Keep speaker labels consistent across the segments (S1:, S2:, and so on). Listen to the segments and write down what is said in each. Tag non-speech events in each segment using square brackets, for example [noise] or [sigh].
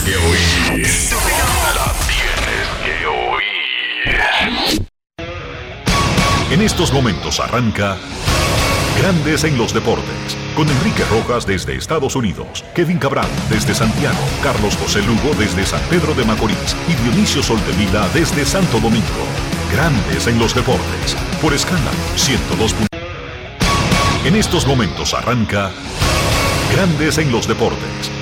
S1: que oír. La tienes que oír. En estos momentos arranca Grandes en los Deportes. Con Enrique Rojas desde Estados Unidos, Kevin Cabral desde Santiago, Carlos José Lugo desde San Pedro de Macorís y Dionisio Soltevila desde Santo Domingo. Grandes en los Deportes. Por escala 102. En estos momentos arranca Grandes en los Deportes.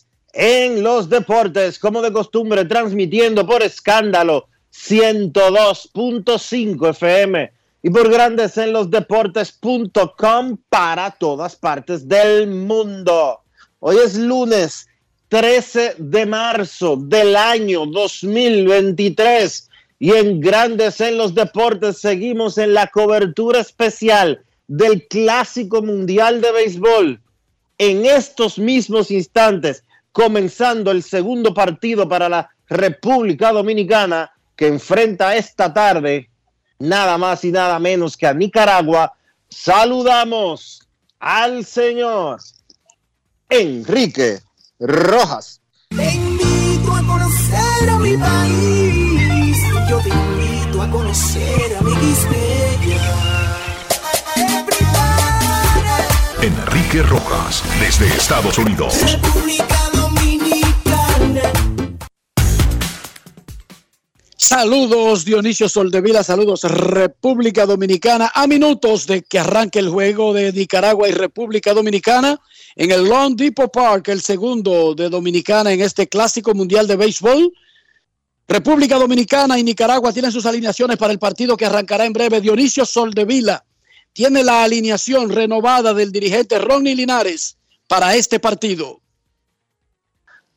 S2: en los Deportes, como de costumbre, transmitiendo por escándalo 102.5 FM y por Grandes en los Deportes.com para todas partes del mundo. Hoy es lunes 13 de marzo del año 2023 y en Grandes en los Deportes seguimos en la cobertura especial del Clásico Mundial de Béisbol. En estos mismos instantes, comenzando el segundo partido para la República Dominicana que enfrenta esta tarde nada más y nada menos que a Nicaragua, saludamos al señor Enrique Rojas.
S3: Te invito a conocer a mi país. Yo te invito a conocer a mi
S1: Enrique Rojas desde Estados Unidos.
S3: República Dominicana.
S4: Saludos Dionisio Soldevila, saludos República Dominicana. A minutos de que arranque el juego de Nicaragua y República Dominicana en el Long Depot Park, el segundo de Dominicana en este clásico mundial de béisbol. República Dominicana y Nicaragua tienen sus alineaciones para el partido que arrancará en breve. Dionisio Soldevila tiene la alineación renovada del dirigente Ronnie Linares para este partido.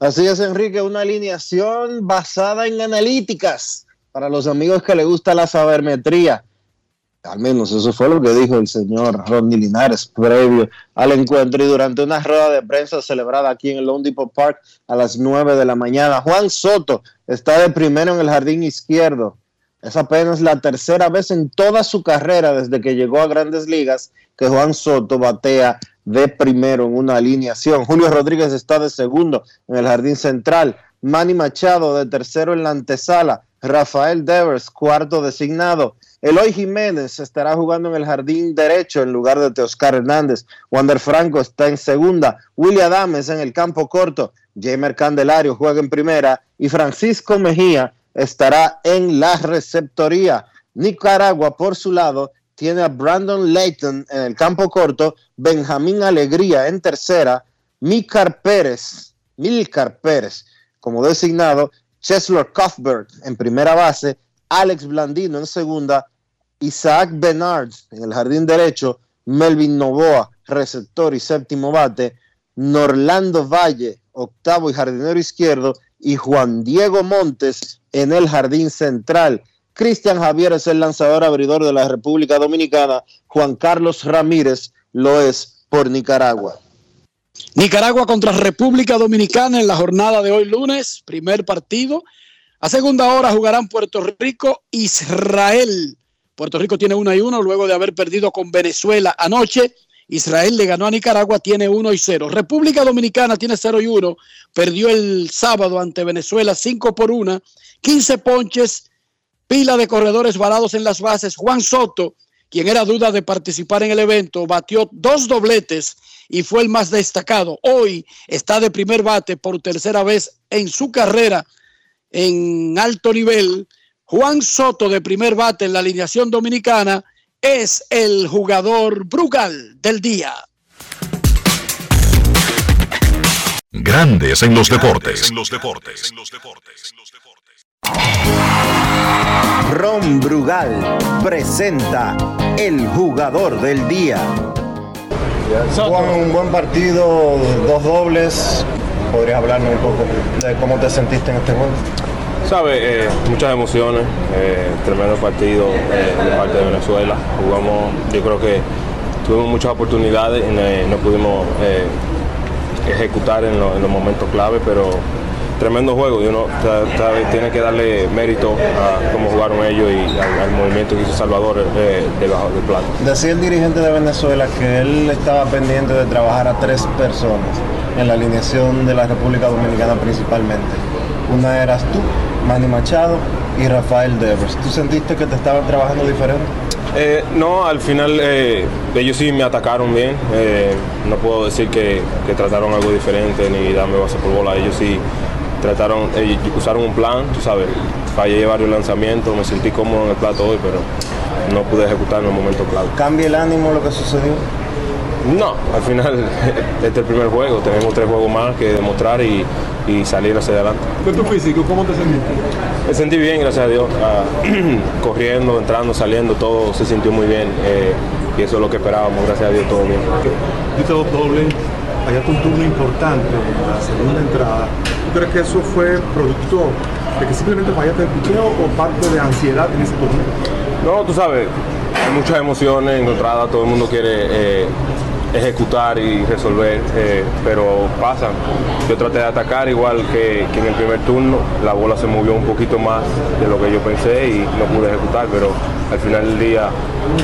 S2: Así es, Enrique, una alineación basada en analíticas para los amigos que le gusta la sabermetría. Al menos eso fue lo que dijo el señor Rodney Linares previo al encuentro y durante una rueda de prensa celebrada aquí en el Lone Park a las 9 de la mañana. Juan Soto está de primero en el jardín izquierdo. Es apenas la tercera vez en toda su carrera desde que llegó a grandes ligas que Juan Soto batea de primero en una alineación. Julio Rodríguez está de segundo en el jardín central. Manny Machado de tercero en la antesala. Rafael Devers, cuarto designado. Eloy Jiménez estará jugando en el jardín derecho en lugar de Teoscar Hernández. Wander Franco está en segunda. William Adames en el campo corto. Jamer Candelario juega en primera. Y Francisco Mejía estará en la receptoría. Nicaragua, por su lado, tiene a Brandon Layton en el campo corto, Benjamín Alegría en tercera, Milcar Pérez, Milcar Pérez como designado, Cheslor Cuthbert en primera base, Alex Blandino en segunda, Isaac Bernard en el jardín derecho, Melvin Novoa, receptor y séptimo bate, Norlando Valle, octavo y jardinero izquierdo, y Juan Diego Montes en el jardín central. Cristian Javier es el lanzador abridor de la República Dominicana. Juan Carlos Ramírez lo es por Nicaragua.
S4: Nicaragua contra República Dominicana en la jornada de hoy lunes, primer partido. A segunda hora jugarán Puerto Rico, Israel. Puerto Rico tiene 1 y 1 luego de haber perdido con Venezuela anoche. Israel le ganó a Nicaragua, tiene 1 y 0. República Dominicana tiene 0 y 1. Perdió el sábado ante Venezuela 5 por 1. 15 ponches, pila de corredores varados en las bases. Juan Soto, quien era duda de participar en el evento, batió dos dobletes y fue el más destacado. Hoy está de primer bate por tercera vez en su carrera en alto nivel. Juan Soto de primer bate en la alineación dominicana es el jugador Brugal del día.
S1: Grandes en los deportes. En los deportes.
S5: Ron Brugal presenta el jugador del día.
S2: Juan, un buen partido, dos dobles. ¿Podrías hablarme un poco de cómo te sentiste en este juego?
S6: Sabe, eh, muchas emociones, eh, tremendo partido eh, de parte de Venezuela. Jugamos, yo creo que tuvimos muchas oportunidades y no, no pudimos eh, ejecutar en, lo- en los momentos clave, pero tremendo juego y uno tiene que darle mérito a cómo jugaron ellos y al, al movimiento que hizo Salvador eh, debajo del plato.
S2: Decía el dirigente de Venezuela que él estaba pendiente de trabajar a tres personas en la alineación de la República Dominicana principalmente. Una eras tú, Manny Machado y Rafael Devers. ¿Tú sentiste que te estaban trabajando diferente?
S6: Eh, no, al final eh, ellos sí me atacaron bien. Eh, no puedo decir que, que trataron algo diferente ni darme base por bola. Ellos sí trataron, usaron un plan, tú sabes. Fallé varios lanzamientos, me sentí cómodo en el plato hoy, pero no pude ejecutar en el momento clave.
S2: ¿Cambia el ánimo lo que sucedió?
S6: No, al final [laughs] este es el primer juego. Tenemos tres juegos más que demostrar y, y salir hacia adelante.
S7: ¿De tu físico? ¿Cómo te sentiste?
S6: Me sentí bien, gracias a Dios. Ah, [clears throat] corriendo, entrando, saliendo, todo se sintió muy bien. eh, y eso es lo que esperábamos, gracias a Dios, todo bien.
S7: Diste dos dobles, fallaste un turno importante en la segunda entrada. ¿Tú crees que eso fue producto de que simplemente fallaste el picheo o parte de ansiedad en ese turno?
S6: No, tú sabes, hay muchas emociones encontradas, todo el mundo quiere eh, ejecutar y resolver, eh, pero pasan. Yo traté de atacar igual que, que en el primer turno, la bola se movió un poquito más de lo que yo pensé y no pude ejecutar, pero al final del día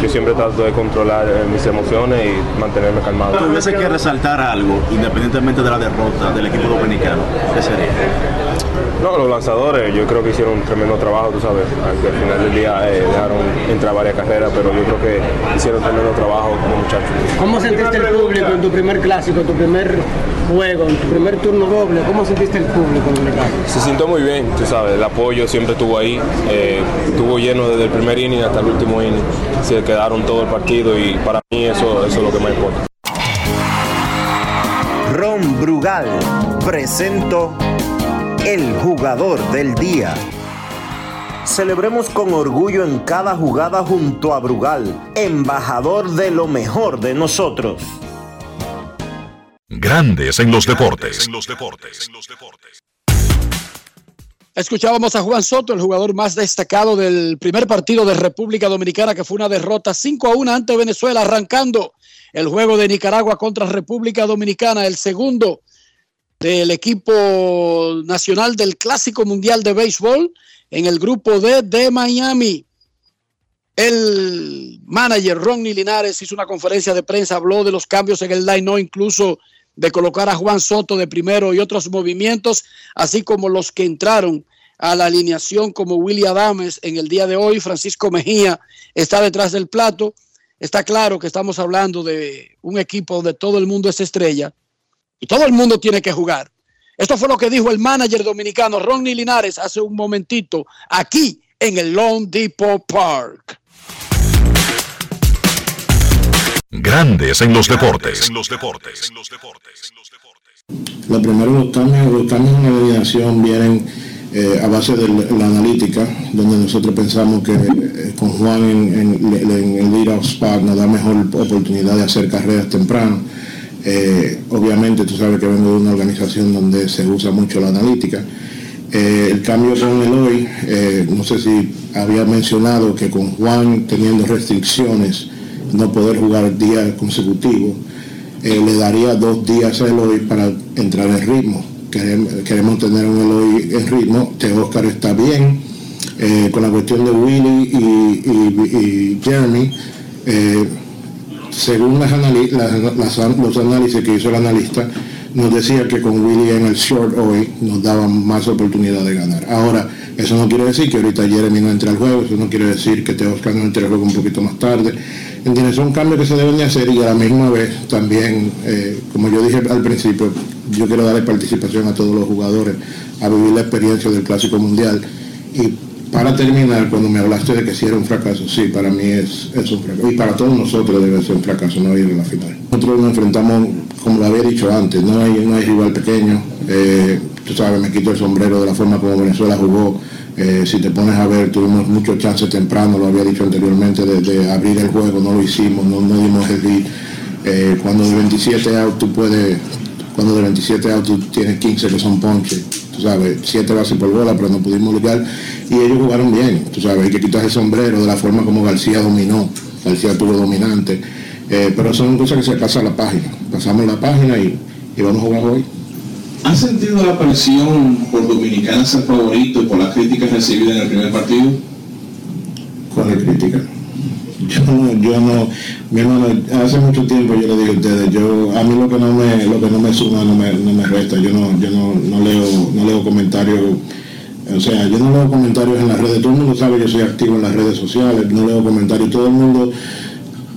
S6: yo siempre trato de controlar eh, mis emociones y mantenerme calmado.
S8: tuviese que resaltar algo, independientemente de la derrota del equipo dominicano, ¿qué sería?
S6: No, los lanzadores yo creo que hicieron un tremendo trabajo, tú sabes, aunque al final del día eh, dejaron entrar varias carreras, pero yo creo que hicieron tremendo trabajo como muchachos.
S9: ¿Cómo sentiste el público en tu primer clásico, en tu primer juego, en tu primer turno doble? ¿Cómo sentiste el público dominicano?
S6: Se sintió muy bien, tú sabes, el apoyo siempre estuvo ahí, eh, estuvo lleno desde el primer inning hasta el último inning, se quedaron todo el partido y para mí eso, eso es lo que más importa.
S5: Ron Brugal presento el jugador del día. Celebremos con orgullo en cada jugada junto a Brugal, embajador de lo mejor de nosotros.
S1: Grandes en los deportes.
S4: Escuchábamos a Juan Soto, el jugador más destacado del primer partido de República Dominicana, que fue una derrota 5 a 1 ante Venezuela, arrancando el juego de Nicaragua contra República Dominicana, el segundo del equipo nacional del Clásico Mundial de Béisbol en el grupo D de Miami. El manager Ronnie Linares hizo una conferencia de prensa, habló de los cambios en el line, incluso de colocar a Juan Soto de primero y otros movimientos, así como los que entraron a la alineación como Willy Adames en el día de hoy. Francisco Mejía está detrás del plato. Está claro que estamos hablando de un equipo donde todo el mundo es estrella y todo el mundo tiene que jugar. Esto fue lo que dijo el manager dominicano Ronnie Linares hace un momentito aquí en el Lone Depot Park.
S1: Grandes en los deportes.
S10: Lo primero, los cambios, los cambios en la alineación vienen eh, a base de la analítica, donde nosotros pensamos que eh, con Juan en, en- en el lead-off spot nos da mejor oportunidad de hacer carreras temprano. Eh, obviamente tú sabes que vengo de una organización donde se usa mucho la analítica. Eh, el cambio con Eloy, eh, no sé si había mencionado que con Juan teniendo restricciones, no poder jugar días consecutivos, eh, le daría dos días a Eloy para entrar en ritmo. Queremos, queremos tener un Eloy en ritmo, que Oscar está bien, eh, con la cuestión de Willy y, Jeremy. según las los análisis que hizo el analista, nos decía que con Willy en el short hoy nos daban más oportunidad de ganar. Ahora, eso no quiere decir que ahorita Jeremy no entre al juego, eso no quiere decir que Oscar no entre al juego un poquito más tarde. ¿Entiendes? Son cambios que se deben de hacer y a la misma vez también, eh, como yo dije al principio, yo quiero darle participación a todos los jugadores a vivir la experiencia del Clásico Mundial. Y para terminar, cuando me hablaste de que si era un fracaso, sí, para mí es, es un fracaso. Y para todos nosotros debe ser un fracaso no ir a la final. Nosotros nos enfrentamos, como lo había dicho antes, no hay, no hay rival pequeño. Eh, tú sabes, me quito el sombrero de la forma como Venezuela jugó. Si te pones a ver, tuvimos muchos chances temprano, lo había dicho anteriormente, de, abrir el juego, no lo hicimos, no, no dimos el lead. Eh, cuando de 27 out tú puedes, cuando de 27 out tú tienes 15 que son ponches tú sabes, siete bases por bola, pero no pudimos luchar y ellos jugaron bien, tú sabes, hay que quitar el sombrero de la forma como García dominó, García tuvo dominante, eh, pero son cosas que se pasa la página, pasamos la página y, vamos a jugar hoy.
S11: ¿Han sentido la presión por Dominicana ser favorito por las críticas recibidas en el primer partido?
S10: ¿Cuál es crítica? yo no, yo no, mi hermano, hace mucho tiempo yo le digo a ustedes, yo, a mí lo que no me, lo que no me suma no me, no me resta, yo no, yo no, no leo, no leo comentarios, o sea, yo no leo comentarios en las redes, todo el mundo sabe que soy activo en las redes sociales, no leo comentarios, todo el mundo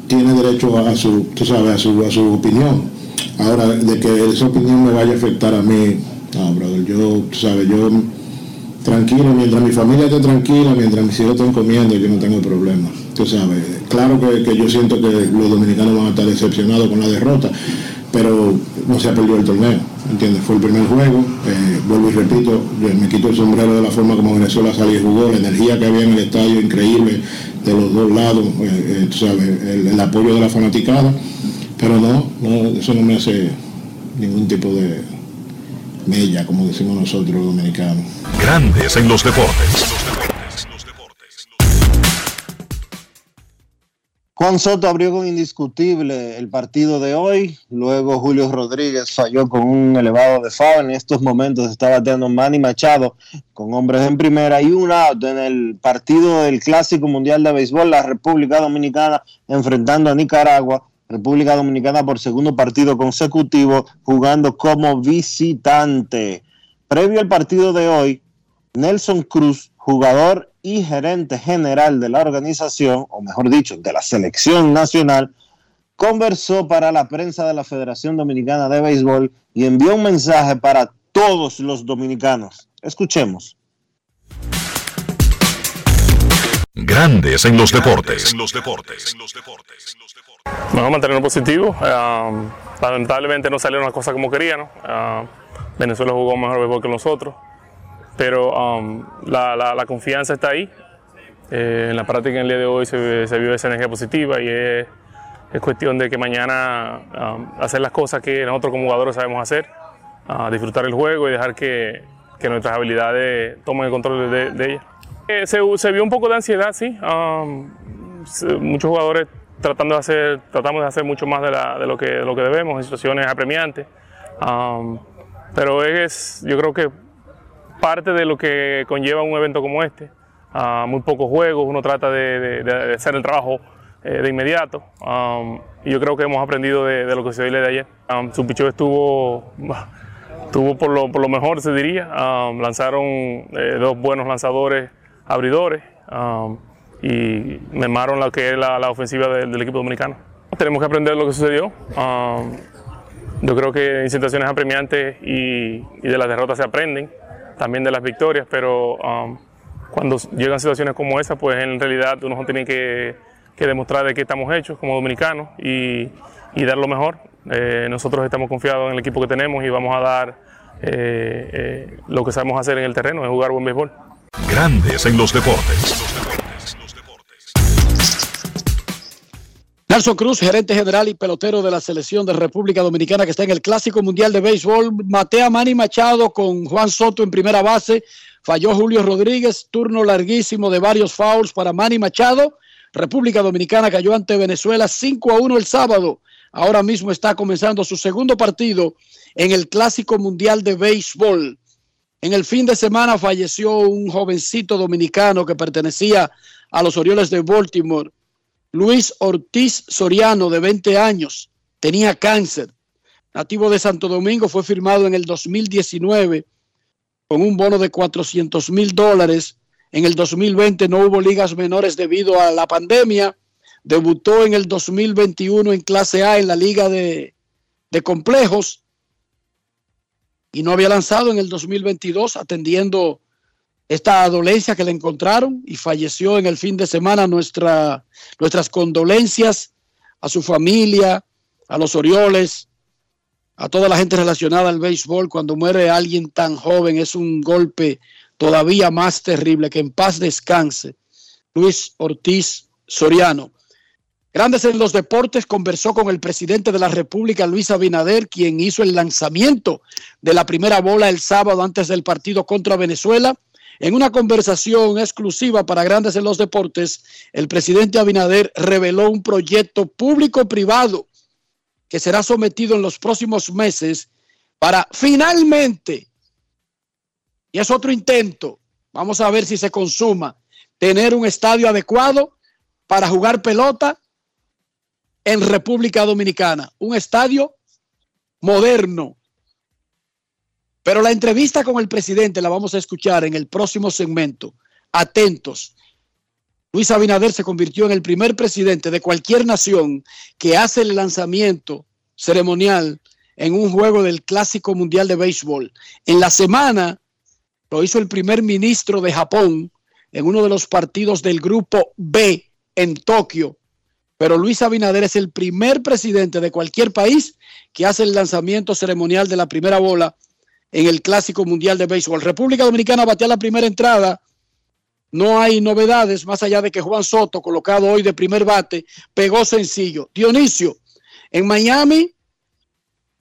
S10: tiene derecho a, su, tú sabes, a su, a su opinión. Ahora, de que esa opinión me vaya a afectar a mí, no, brother, yo, tú sabes, yo tranquilo, mientras mi familia esté tranquila, mientras mis hijos estén comiendo, yo no tengo problema. Tú sabes, claro que, yo siento que los dominicanos van a estar decepcionados con la derrota, pero no se ha perdido el torneo, ¿entiendes? Fue el primer juego, eh, vuelvo y repito, me quito el sombrero de la forma como Venezuela salió y jugó, la energía que había en el estadio increíble de los dos lados, eh, eh, tú sabes, el, apoyo de la fanaticada, pero no, no, eso no me hace ningún tipo de mella, como decimos nosotros dominicanos.
S1: Grandes en los deportes.
S2: Juan Soto abrió con indiscutible el partido de hoy. Luego Julio Rodríguez falló con un elevado de foul. En estos momentos está bateando Manny Machado con hombres en primera y un out en el partido del Clásico Mundial de Béisbol. La República Dominicana enfrentando a Nicaragua. República Dominicana por segundo partido consecutivo jugando como visitante. Previo al partido de hoy, Nelson Cruz, jugador y gerente general de la organización, o mejor dicho, de la selección nacional, conversó para la prensa de la Federación Dominicana de Béisbol y envió un mensaje para todos los dominicanos. Escuchemos.
S1: Grandes en los deportes.
S12: Vamos a mantenernos positivos. Uh, lamentablemente no salió una cosa como queríamos. Uh, Venezuela jugó mejor béisbol que nosotros pero um, la, confianza está ahí. Eh, en la práctica el día de hoy se, vio esa energía positiva y es, cuestión de que mañana um, hacer las cosas que nosotros como jugadores sabemos hacer, disfrutar el juego y dejar que, nuestras habilidades tomen el control de, de ellas. Eh, se, vio un poco de ansiedad, sí. Muchos jugadores tratando de hacer, tratamos de hacer mucho más de, lo, que, lo que debemos en situaciones apremiantes. pero es, yo creo que parte de lo que conlleva un evento como este. Ah, muy pocos juegos, uno trata de, hacer el trabajo eh, de inmediato. Um, y yo creo que hemos aprendido de, lo que se dio de ayer. Um, su picheo estuvo, [laughs] estuvo por, lo, por lo mejor, se diría. Um, lanzaron eh, dos buenos lanzadores abridores y mermaron lo que es la, ofensiva del equipo dominicano. Tenemos que aprender lo que sucedió. yo creo que en situaciones apremiantes y, y de las derrotas se aprenden también de las victorias, pero um, cuando llegan situaciones como esa, pues en realidad uno tiene que, demostrar de qué estamos hechos como dominicanos y, dar lo mejor. Eh, nosotros estamos confiados en el equipo que tenemos y vamos a dar eh, eh, lo que sabemos hacer en el terreno, es jugar buen béisbol.
S1: Grandes en los deportes.
S4: Nelson Cruz, gerente general y pelotero de la selección de República Dominicana que está en el Clásico Mundial de Béisbol. Matea Manny Machado con Juan Soto en primera base. Falló Julio Rodríguez, turno larguísimo de varios fouls para Manny Machado. República Dominicana cayó ante Venezuela 5 a 1 el sábado. ahora mismo está comenzando su segundo partido en el Clásico Mundial de Béisbol. En el fin de semana falleció un jovencito dominicano que pertenecía a los Orioles de Baltimore, Luis Ortiz Soriano, de 20 años. Tenía cáncer. Nativo de Santo Domingo, fue firmado en el 2019 con un bono de 400 mil dólares. En el 2020 no hubo ligas menores debido a la pandemia. Debutó en el 2021 en clase A en la liga de, de complejos y no había lanzado en el 2022 atendiendo esta dolencia que le encontraron y falleció en el fin de semana. Nuestra, nuestras condolencias a su familia, a los Orioles, a toda la gente relacionada al béisbol. Cuando muere alguien tan joven es un golpe todavía más terrible. Que en paz descanse. Luis Ortiz Soriano. Grandes en los deportes conversó con el presidente de la República, Luis Abinader, quien hizo el lanzamiento de la primera bola el sábado antes del partido contra Venezuela. En una conversación exclusiva para Grandes en los Deportes, el presidente Abinader reveló un proyecto público-privado que será sometido en los próximos meses para finalmente, y es otro intento, vamos a ver si se consuma, tener un estadio adecuado para jugar pelota en República Dominicana. Un estadio moderno. Pero la entrevista con el presidente la vamos a escuchar en el próximo segmento. Atentos. Luis Abinader se convirtió en el primer presidente de cualquier nación que hace el lanzamiento ceremonial en un juego del Clásico Mundial de Béisbol. En la semana lo hizo el primer ministro de Japón en uno de los partidos del grupo B en Tokio pero Luis Abinader es el primer presidente de cualquier país que hace el lanzamiento ceremonial de la primera bola en el Clásico Mundial de Béisbol. República Dominicana batea la primera entrada. No hay novedades más allá de que Juan Soto, colocado hoy de primer bate, pegó sencillo. Dionisio, en Miami,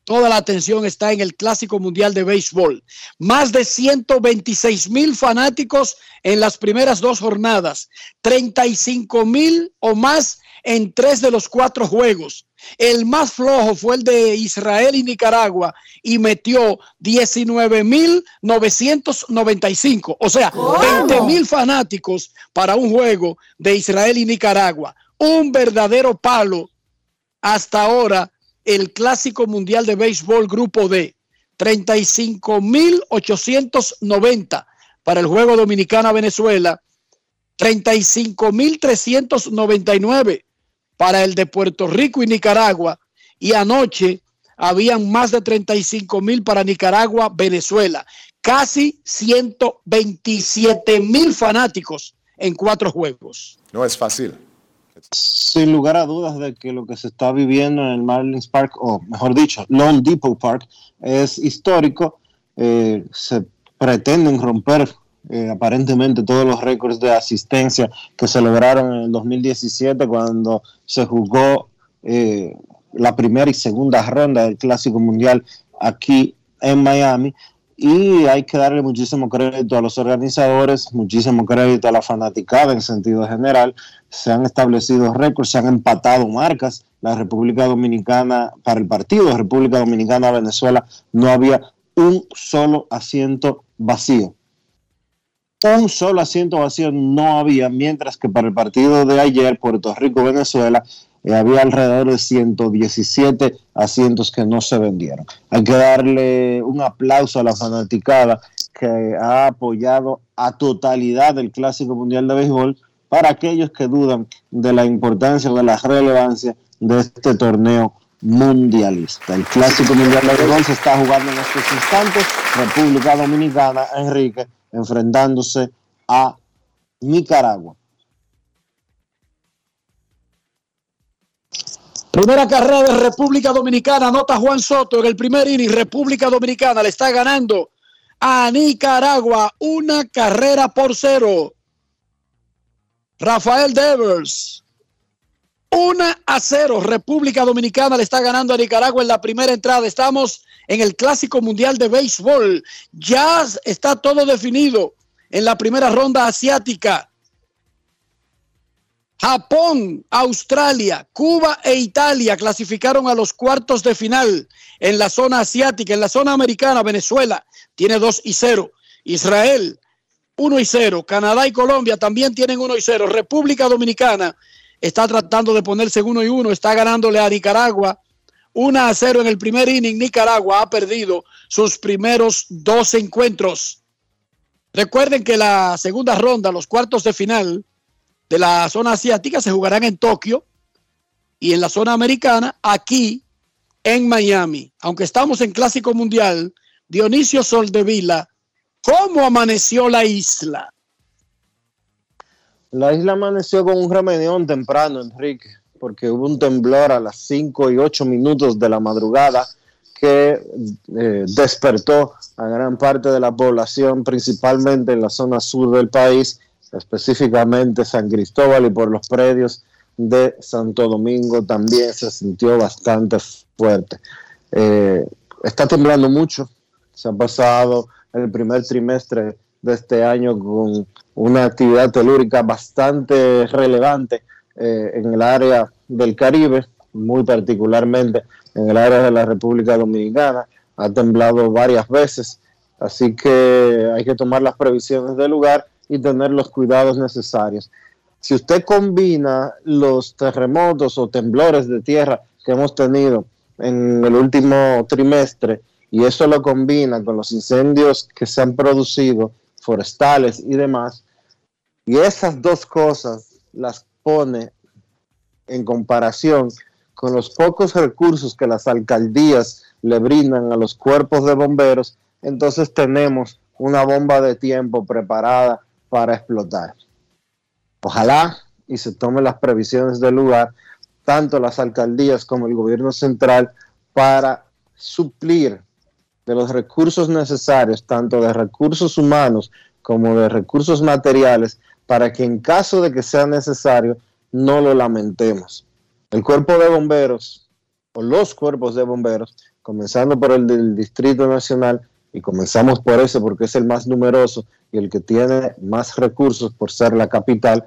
S4: toda la atención está en el Clásico Mundial de Béisbol. Más de 126 mil fanáticos en las primeras dos jornadas, 35 mil o más en tres de los cuatro juegos. El más flojo fue el de Israel y Nicaragua y metió 19.995, o sea, 20.000 fanáticos para un juego de Israel y Nicaragua. Un verdadero palo hasta ahora el Clásico Mundial de Béisbol Grupo D. 35.890 para el juego Dominicana-Venezuela. 35.399 para el de Puerto Rico y Nicaragua y anoche habían más de 35 mil para Nicaragua, Venezuela. Casi 127 mil fanáticos en cuatro juegos.
S13: No es fácil.
S2: Sin lugar a dudas de que lo que se está viviendo en el Marlins Park, o mejor dicho, Lone Depot Park, es histórico. Eh, se pretenden romper eh, aparentemente todos los récords de asistencia que se lograron en el 2017 cuando se jugó eh, la primera y segunda ronda del Clásico Mundial aquí en Miami. Y hay que darle muchísimo crédito a los organizadores, muchísimo crédito a la fanaticada en sentido general. Se han establecido récords, se han empatado marcas. La República Dominicana, para el partido República Dominicana-Venezuela, no había un solo asiento vacío un solo asiento vacío no había, mientras que para el partido de ayer, Puerto Rico-Venezuela, eh, había alrededor de 117 asientos que no se vendieron. Hay que darle un aplauso a la fanaticada que ha apoyado a totalidad el Clásico Mundial de Béisbol para aquellos que dudan de la importancia o de la relevancia de este torneo mundialista. El Clásico Mundial de Béisbol se está jugando en estos instantes. República Dominicana, Enrique, enfrentándose a Nicaragua.
S4: Primera carrera de República Dominicana, anota Juan Soto en el primer inning. República Dominicana le está ganando a Nicaragua una carrera por cero. Rafael Devers, una a cero. República Dominicana le está ganando a Nicaragua en la primera entrada. Estamos en el Clásico Mundial de Béisbol. Ya está todo definido en la primera ronda asiática. Japón, Australia, Cuba e Italia clasificaron a los cuartos de final en la zona asiática. En la zona americana, Venezuela tiene 2 y 0. Israel, 1 y 0. Canadá y Colombia también tienen 1 y 0. República Dominicana está tratando de ponerse en 1 y 1. Está ganándole a Nicaragua 1 a 0 en el primer inning. Nicaragua ha perdido sus primeros dos encuentros. Recuerden que la segunda ronda, los cuartos de final de la zona asiática se jugarán en Tokio y en la zona americana aquí en Miami. Aunque estamos en Clásico Mundial, Dionisio Soldevila, ¿cómo amaneció la isla?
S2: La isla amaneció con un remedión temprano, Enrique, porque hubo un temblor a las 5 y 8 minutos de la madrugada que eh, despertó a gran parte de la población, principalmente en la zona sur del país, específicamente San Cristóbal y por los predios de Santo Domingo también se sintió bastante fuerte. Eh, está temblando mucho, se ha pasado el primer trimestre de este año con una actividad telúrica bastante relevante eh, en el área del Caribe, muy particularmente en el área de la República Dominicana. Ha temblado varias veces, así que hay que tomar las previsiones del lugar y tener los cuidados necesarios. Si usted combina los terremotos o temblores de tierra que hemos tenido en el último trimestre y eso lo combina con los incendios que se han producido, forestales y demás, y esas dos cosas las pone en comparación con los pocos recursos que las alcaldías le brindan a los cuerpos de bomberos, entonces tenemos una bomba de tiempo preparada para explotar. Ojalá y se tomen las previsiones del lugar, tanto las alcaldías como el gobierno central, para suplir de los recursos necesarios, tanto de recursos humanos como de recursos materiales, para que en caso de que sea necesario, no lo lamentemos. El cuerpo de bomberos, o los cuerpos de bomberos, comenzando por el del Distrito Nacional, y comenzamos por ese porque es el más numeroso y el que tiene más recursos por ser la capital,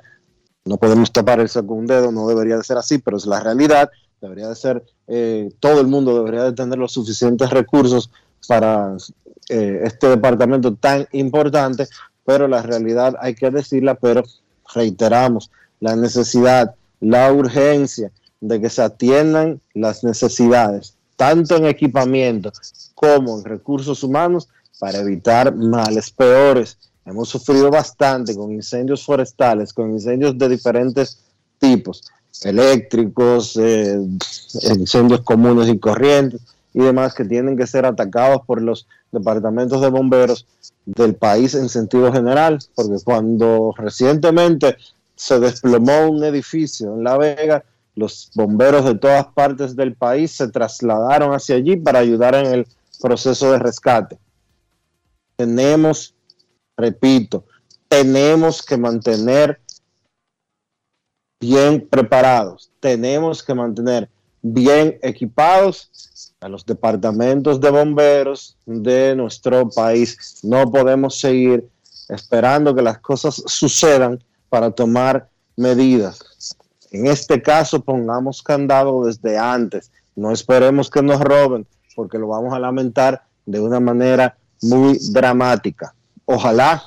S2: no podemos tapar el un dedo, no debería de ser así, pero es la realidad, debería de ser, eh, todo el mundo debería de tener los suficientes recursos para eh, este departamento tan importante, pero la realidad hay que decirla, pero reiteramos la necesidad, la urgencia de que se atiendan las necesidades, tanto en equipamiento como en recursos humanos, para evitar males peores. Hemos sufrido bastante con incendios forestales, con incendios de diferentes tipos, eléctricos, eh, incendios comunes y corrientes y demás que tienen que ser atacados por los departamentos de bomberos del país en sentido general, porque cuando recientemente se desplomó un edificio en La Vega, los bomberos de todas partes del país se trasladaron hacia allí para ayudar en el proceso de rescate. Tenemos, repito, tenemos que mantener bien preparados, tenemos que mantener bien equipados a los departamentos de bomberos de nuestro país. No podemos seguir esperando que las cosas sucedan para tomar medidas. En este caso, pongamos candado desde antes. No esperemos que nos roben, porque lo vamos a lamentar de una manera muy dramática. Ojalá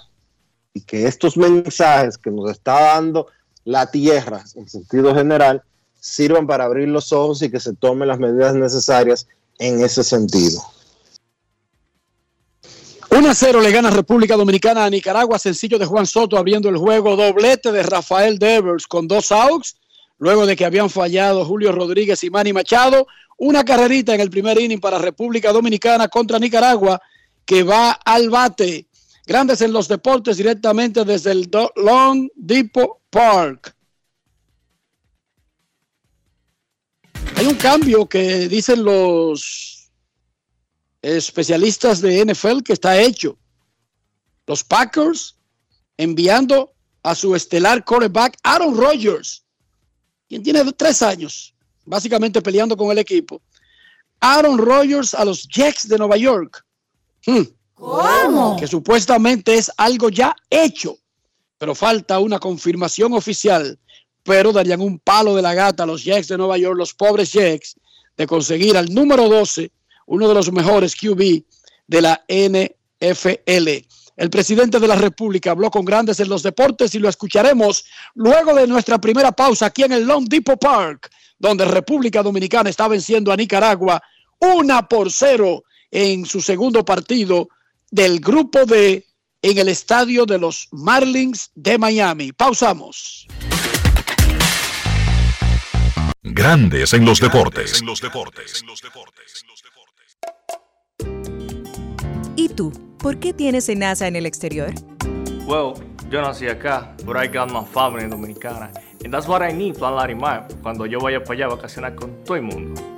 S2: y que estos mensajes que nos está dando la tierra en sentido general sirvan para abrir los ojos y que se tomen las medidas necesarias en ese sentido.
S4: 1 a 0 le gana República Dominicana a Nicaragua, sencillo de Juan Soto abriendo el juego, doblete de Rafael Devers con dos outs, luego de que habían fallado Julio Rodríguez y Manny Machado, una carrerita en el primer inning para República Dominicana contra Nicaragua que va al bate. Grandes en los deportes directamente desde el Long Depot Park. Hay un cambio que dicen los especialistas de NFL que está hecho. Los Packers enviando a su estelar quarterback Aaron Rodgers, quien tiene tres años, básicamente peleando con el equipo. Aaron Rodgers a los Jets de Nueva York. Hmm. ¿Cómo? Que supuestamente es algo ya hecho, pero falta una confirmación oficial pero darían un palo de la gata a los Jets de Nueva York, los pobres Jets, de conseguir al número 12, uno de los mejores QB de la NFL. El presidente de la República habló con grandes en los deportes y lo escucharemos luego de nuestra primera pausa aquí en el Long Depot Park, donde República Dominicana está venciendo a Nicaragua una por cero en su segundo partido del grupo D en el estadio de los Marlins de Miami. Pausamos.
S1: Grandes en los deportes.
S13: ¿Y tú? ¿Por qué tienes NASA en el exterior?
S14: Well, yo nací acá, but I got my family dominicana. And that's what I need, Plan Larimar, cuando yo vaya para allá a vacacionar con todo el mundo.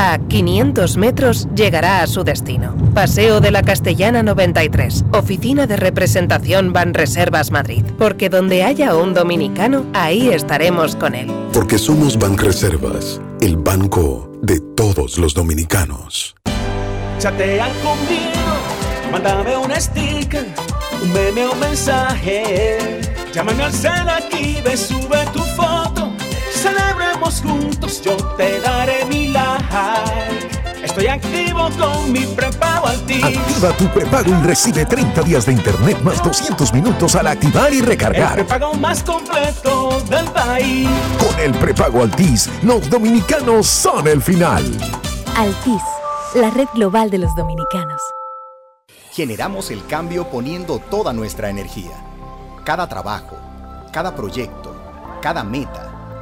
S15: A 500 metros llegará a su destino. Paseo de la Castellana 93, Oficina de Representación Banreservas Madrid. Porque donde haya un dominicano, ahí estaremos con él.
S16: Porque somos Banreservas, el banco de todos los dominicanos.
S3: Chatea conmigo, mándame un sticker, un meme o un mensaje. Llámame al cel aquí, ve, sube tu foto. Celebremos juntos, yo te daré mi like. Estoy activo con mi prepago Altis.
S17: Activa tu prepago y recibe 30 días de internet más 200 minutos al activar y
S3: El
S17: recargar.
S3: prepago más completo del país.
S17: Con el prepago Altis, los dominicanos son el final.
S18: Altis, la red global de los dominicanos.
S19: Generamos el cambio poniendo toda nuestra energía. Cada trabajo, cada proyecto, cada meta,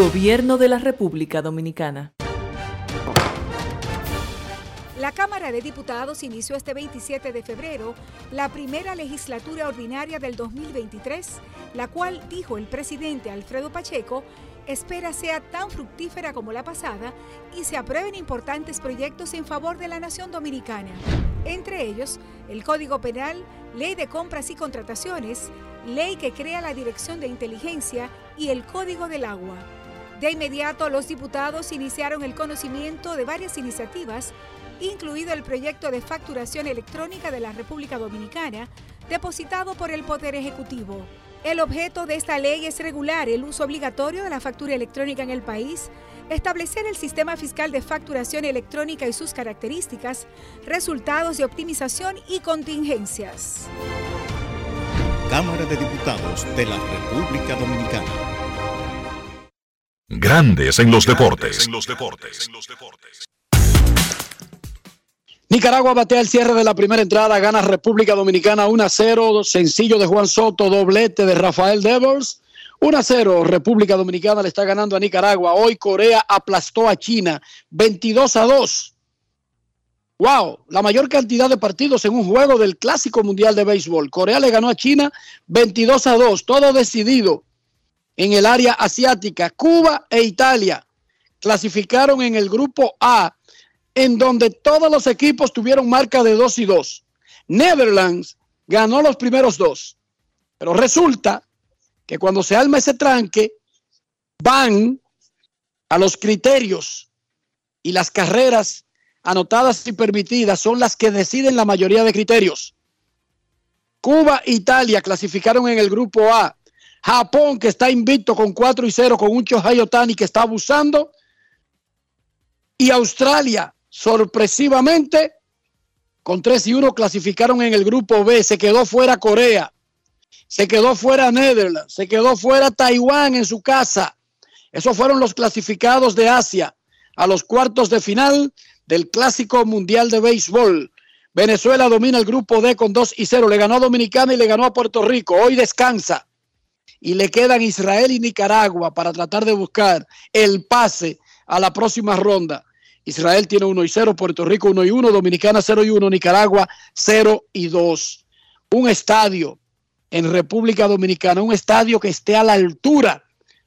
S20: Gobierno de la República Dominicana.
S21: La Cámara de Diputados inició este 27 de febrero la primera legislatura ordinaria del 2023, la cual, dijo el presidente Alfredo Pacheco, espera sea tan fructífera como la pasada y se aprueben importantes proyectos en favor de la nación dominicana. Entre ellos, el Código Penal, Ley de Compras y Contrataciones, Ley que crea la Dirección de Inteligencia y el Código del Agua. De inmediato, los diputados iniciaron el conocimiento de varias iniciativas incluido el proyecto de facturación electrónica de la República Dominicana, depositado por el Poder Ejecutivo. El objeto de esta ley es regular el uso obligatorio de la factura electrónica en el país, establecer el sistema fiscal de facturación electrónica y sus características, resultados de optimización y contingencias.
S22: Cámara de Diputados de la República Dominicana.
S1: Grandes en los deportes.
S4: Nicaragua batea el cierre de la primera entrada, gana República Dominicana 1 a 0, sencillo de Juan Soto, doblete de Rafael Devers. 1 a 0, República Dominicana le está ganando a Nicaragua. Hoy Corea aplastó a China 22 a 2. Wow, la mayor cantidad de partidos en un juego del Clásico Mundial de Béisbol. Corea le ganó a China 22 a 2, todo decidido en el área asiática. Cuba e Italia clasificaron en el grupo A en donde todos los equipos tuvieron marca de 2 y 2. Netherlands ganó los primeros dos. Pero resulta que cuando se arma ese tranque, van a los criterios y las carreras anotadas y permitidas son las que deciden la mayoría de criterios. Cuba e Italia clasificaron en el grupo A. Japón, que está invicto con 4 y 0, con un Chohei Otani que está abusando. Y Australia, sorpresivamente, con 3 y 1, clasificaron en el grupo B. Se quedó fuera Corea. Se quedó fuera Netherlands. Se quedó fuera Taiwán en su casa. Esos fueron los clasificados de Asia a los cuartos de final del Clásico Mundial de Béisbol. Venezuela domina el grupo D con 2 y 0. Le ganó a Dominicana y le ganó a Puerto Rico. Hoy descansa. Y le quedan Israel y Nicaragua para tratar de buscar el pase a la próxima ronda. Israel tiene 1 y 0, Puerto Rico 1 y 1, Dominicana 0 y 1, Nicaragua 0 y 2. Un estadio en República Dominicana, un estadio que esté a la altura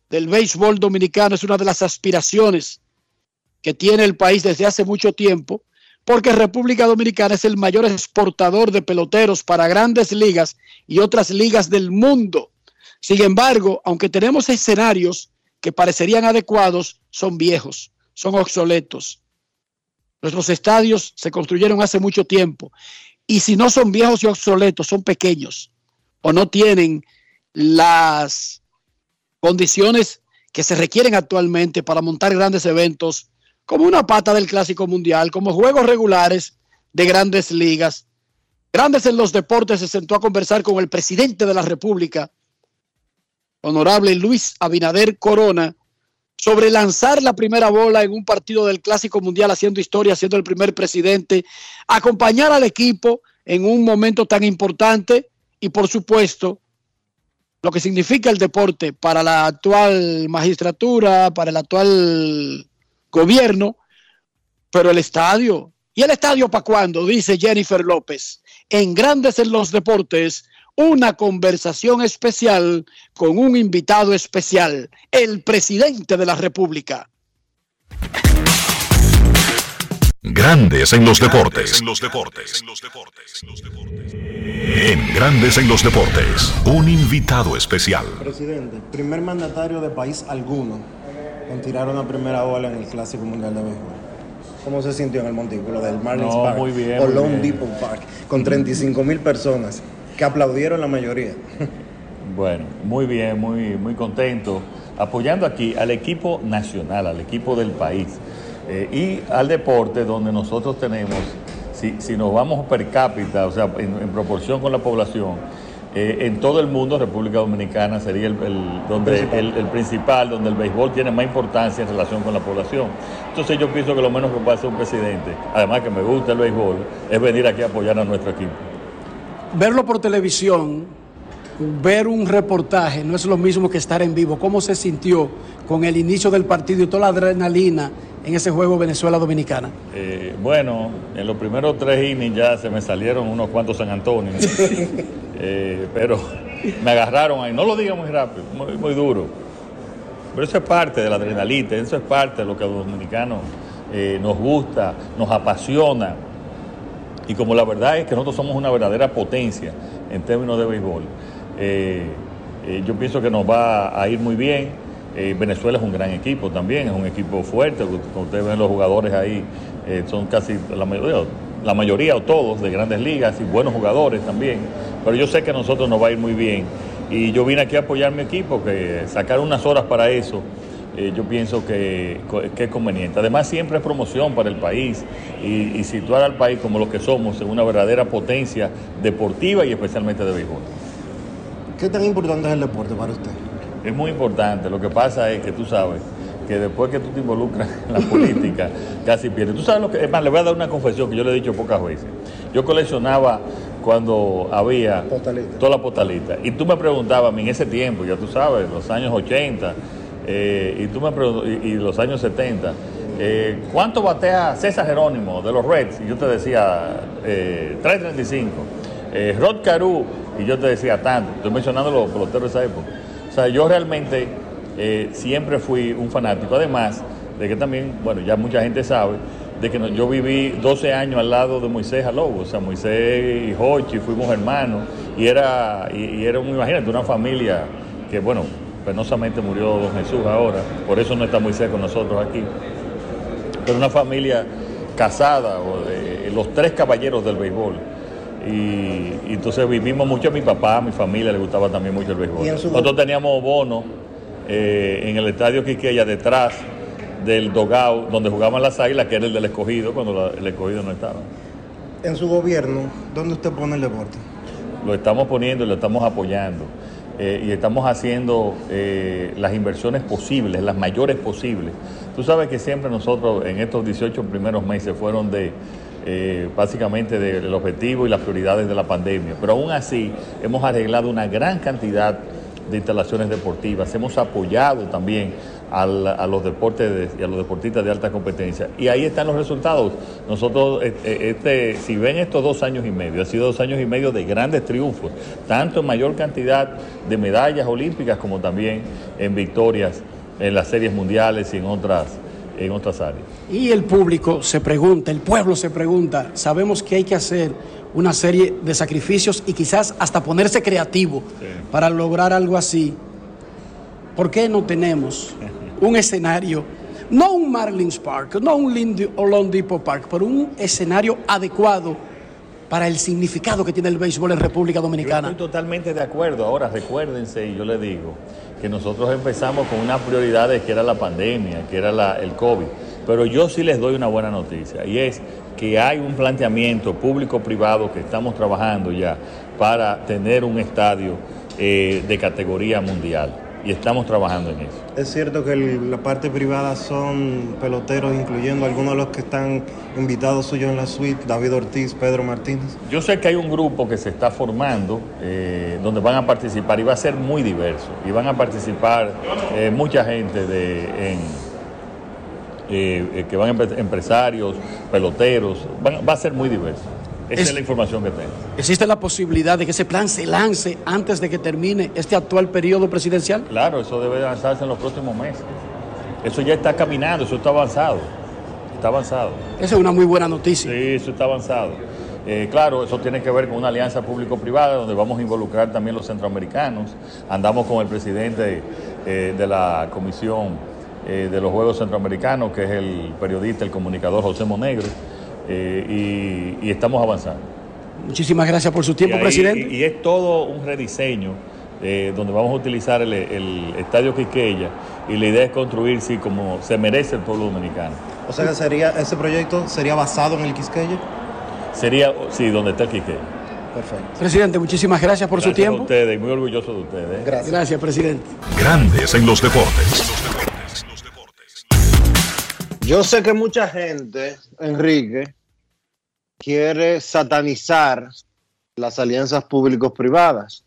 S4: del béisbol dominicano es una de las aspiraciones que tiene el país desde hace mucho tiempo, porque República Dominicana es el mayor exportador de peloteros para grandes ligas y otras ligas del mundo. Sin embargo, aunque tenemos escenarios que parecerían adecuados, son viejos, son obsoletos. Nuestros estadios se construyeron hace mucho tiempo y si no son viejos y obsoletos, son pequeños o no tienen las condiciones que se requieren actualmente para montar grandes eventos como una pata del Clásico Mundial, como juegos regulares de grandes ligas. Grandes en los deportes se sentó a conversar con el presidente de la República, honorable Luis Abinader Corona, sobre lanzar la primera bola en un partido del Clásico Mundial haciendo historia, siendo el primer presidente, acompañar al equipo en un momento tan importante y por supuesto lo que significa el deporte para la actual magistratura, para el actual gobierno, pero el estadio. ¿Y el estadio para cuándo? Dice Jennifer López. En Grandes en los Deportes, una conversación especial con un invitado especial, el presidente de la República.
S1: Grandes en los deportes. En los deportes. En Grandes en los deportes, un invitado especial.
S23: Presidente, primer mandatario de país alguno en tirar una primera bola en el Clásico Mundial de Béisbol. ¿Cómo se sintió en el montículo del Marlins
S24: No,
S23: Park
S24: muy bien,
S23: o Lone. Depot Park con 35 mil personas que aplaudieron la mayoría?
S24: Bueno, muy bien, muy, muy contento, apoyando aquí al equipo nacional, al equipo del país eh, y al deporte donde nosotros tenemos, si, si nos vamos per cápita, o sea, en, en proporción con la población, eh, en todo el mundo, República Dominicana sería el, el- donde,
S23: Principal.
S24: el, el principal, donde el béisbol tiene más importancia en relación con la población. Entonces yo pienso que lo menos que puede hacer un presidente, además que me gusta el béisbol, es venir aquí a apoyar a nuestro equipo.
S4: Verlo por televisión, ver un reportaje, no es lo mismo que estar en vivo. ¿Cómo se sintió con el inicio del partido y toda la adrenalina en ese juego Venezuela-Dominicana?
S24: Eh, bueno, en los primeros tres innings ya se me salieron unos cuantos San Antonio, [laughs] Eh, pero me agarraron ahí. No lo diga muy rápido, muy, muy duro. Pero eso es parte de la adrenalina, eso es parte de lo que a los dominicanos eh, nos gusta, nos apasiona. Y como la verdad es que nosotros somos una verdadera potencia en términos de béisbol, eh, eh, yo pienso que nos va a ir muy bien. Eh, Venezuela es un gran equipo también, es un equipo fuerte. Como ustedes ven los jugadores ahí, son casi la mayoría, la mayoría o todos de grandes ligas y buenos jugadores también. Pero yo sé que a nosotros nos va a ir muy bien. Y yo vine aquí a apoyar mi equipo, que sacar unas horas para eso eh, yo pienso que, que es conveniente. Además, siempre es promoción para el país y, y situar al país como lo que somos en una verdadera potencia deportiva y especialmente de béisbol.
S23: ¿Qué tan importante es el deporte para usted?
S24: Es muy importante. Lo que pasa es que tú sabes que después que tú te involucras en la política, [laughs] casi pierdes. Tú sabes lo que. Es más, le voy a dar una confesión que yo le he dicho pocas veces. Yo coleccionaba cuando había toda la postalita. Y tú me preguntabas a mí en ese tiempo, ya tú sabes, los años 80 eh, y, tú me y, y los años 70, eh, ¿cuánto batea César Jerónimo de los Reds? Y yo te decía eh, 335. Eh, Rod Carew, y yo te decía tanto. Estoy mencionando los peloteros de esa época. O sea, yo realmente eh, siempre fui un fanático. Además de que también, bueno, ya mucha gente sabe de que yo viví 12 años al lado de Moisés Alobo, o sea, Moisés y Hochi fuimos hermanos y era, y, y era imagínate, una familia que, bueno, penosamente murió don Jesús ahora, por eso no está Moisés con nosotros aquí, pero una familia casada, o de- los tres caballeros del béisbol. Y, y entonces vivimos mucho, a mi papá, a mi familia le gustaba también mucho el béisbol. Nosotros teníamos bono eh, en el estadio Quiqueya detrás del dogao donde jugaban las águilas, que era el del escogido, cuando la- el escogido no estaba.
S23: En su gobierno, ¿dónde usted pone el deporte?
S24: Lo estamos poniendo y lo estamos apoyando. Eh, y estamos haciendo eh, las inversiones posibles, las mayores posibles. Tú sabes que siempre nosotros en estos 18 primeros meses fueron de eh, básicamente del objetivo y las prioridades de la pandemia, pero aún así hemos arreglado una gran cantidad de instalaciones deportivas, hemos apoyado también al- a los deportes de- y a los deportistas de alta competencia. Y ahí están los resultados. Nosotros, eh, eh, este, si ven estos dos años y medio, ha sido dos años y medio de grandes triunfos, tanto en mayor cantidad de medallas olímpicas como también en victorias en las series mundiales y en otras, en otras áreas.
S4: Y el público se pregunta, el pueblo se pregunta, sabemos que hay que hacer una serie de sacrificios y quizás hasta ponerse creativo para lograr algo así. ¿Por qué no tenemos un escenario, no un Marlins Park, no un Lone Depot Park, pero un escenario adecuado para el significado que tiene el béisbol en República Dominicana?
S24: Estoy totalmente de acuerdo. Ahora, recuérdense, y yo les digo, que nosotros empezamos con unas prioridades que era la pandemia, que era la- el COVID. Pero yo sí les doy una buena noticia, y es que hay un planteamiento público-privado que estamos trabajando ya para tener un estadio eh, de categoría mundial. Y estamos trabajando en eso.
S23: Es cierto que el- la parte privada son peloteros, incluyendo algunos de los que están invitados suyos en la suite, David Ortiz, Pedro Martínez.
S24: Yo sé que hay un grupo que se está formando eh, donde van a participar y va a ser muy diverso. Y van a participar eh, mucha gente de, en, eh, que van empresarios, peloteros. Van- va a ser muy diverso. Esa es,
S4: Es-
S24: la información que tengo.
S4: ¿Existe la posibilidad de que ese plan se lance antes de que termine este actual periodo presidencial?
S24: Claro, eso debe lanzarse en los próximos meses. Eso ya está caminando, eso está avanzado. Está avanzado.
S4: Esa es una muy buena noticia.
S24: Sí, eso está avanzado. Eh, claro, eso tiene que ver con una alianza público-privada donde vamos a involucrar también los centroamericanos. Andamos con el presidente eh, de la Comisión eh, de los Juegos Centroamericanos, que es el periodista, el comunicador José Monegro, eh, y, y estamos avanzando.
S4: Muchísimas gracias por su tiempo,
S24: Y ahí-
S4: presidente.
S24: Y, y es todo un rediseño eh, donde vamos a utilizar el, el Estadio Quiqueya y la idea es construir, sí, como se merece el pueblo dominicano.
S23: O sea que sería, ese proyecto sería basado en el Quisqueya.
S24: Sería, sí, donde está el Quiqueya.
S23: Perfecto.
S4: Presidente, muchísimas gracias por su
S24: Gracias a
S4: tiempo.
S24: ustedes, muy orgulloso de ustedes. ¿eh?
S4: Gracias. presidente.
S1: Grandes en los deportes.
S2: Yo sé que mucha gente, Enrique, quiere satanizar las alianzas públicos-privadas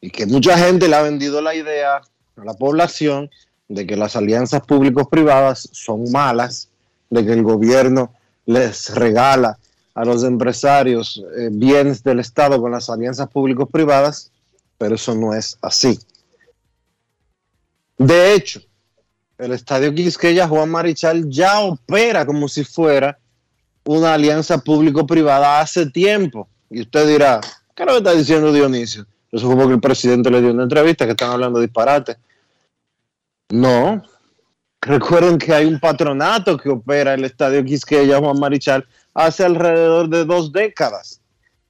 S2: y que mucha gente le ha vendido la idea a la población de que las alianzas públicos-privadas son malas, de que el gobierno les regala a los empresarios eh, bienes del Estado con las alianzas públicos-privadas, pero eso no es así. De hecho, el Estadio Quisqueya Juan Marichal ya opera como si fuera una alianza público-privada hace tiempo. Y usted dirá, ¿qué lo está diciendo Dionisio? Eso fue porque el presidente le dio una entrevista que están hablando disparate. No. Recuerden que hay un patronato que opera el Estadio Quisqueya Juan Marichal hace alrededor de dos décadas.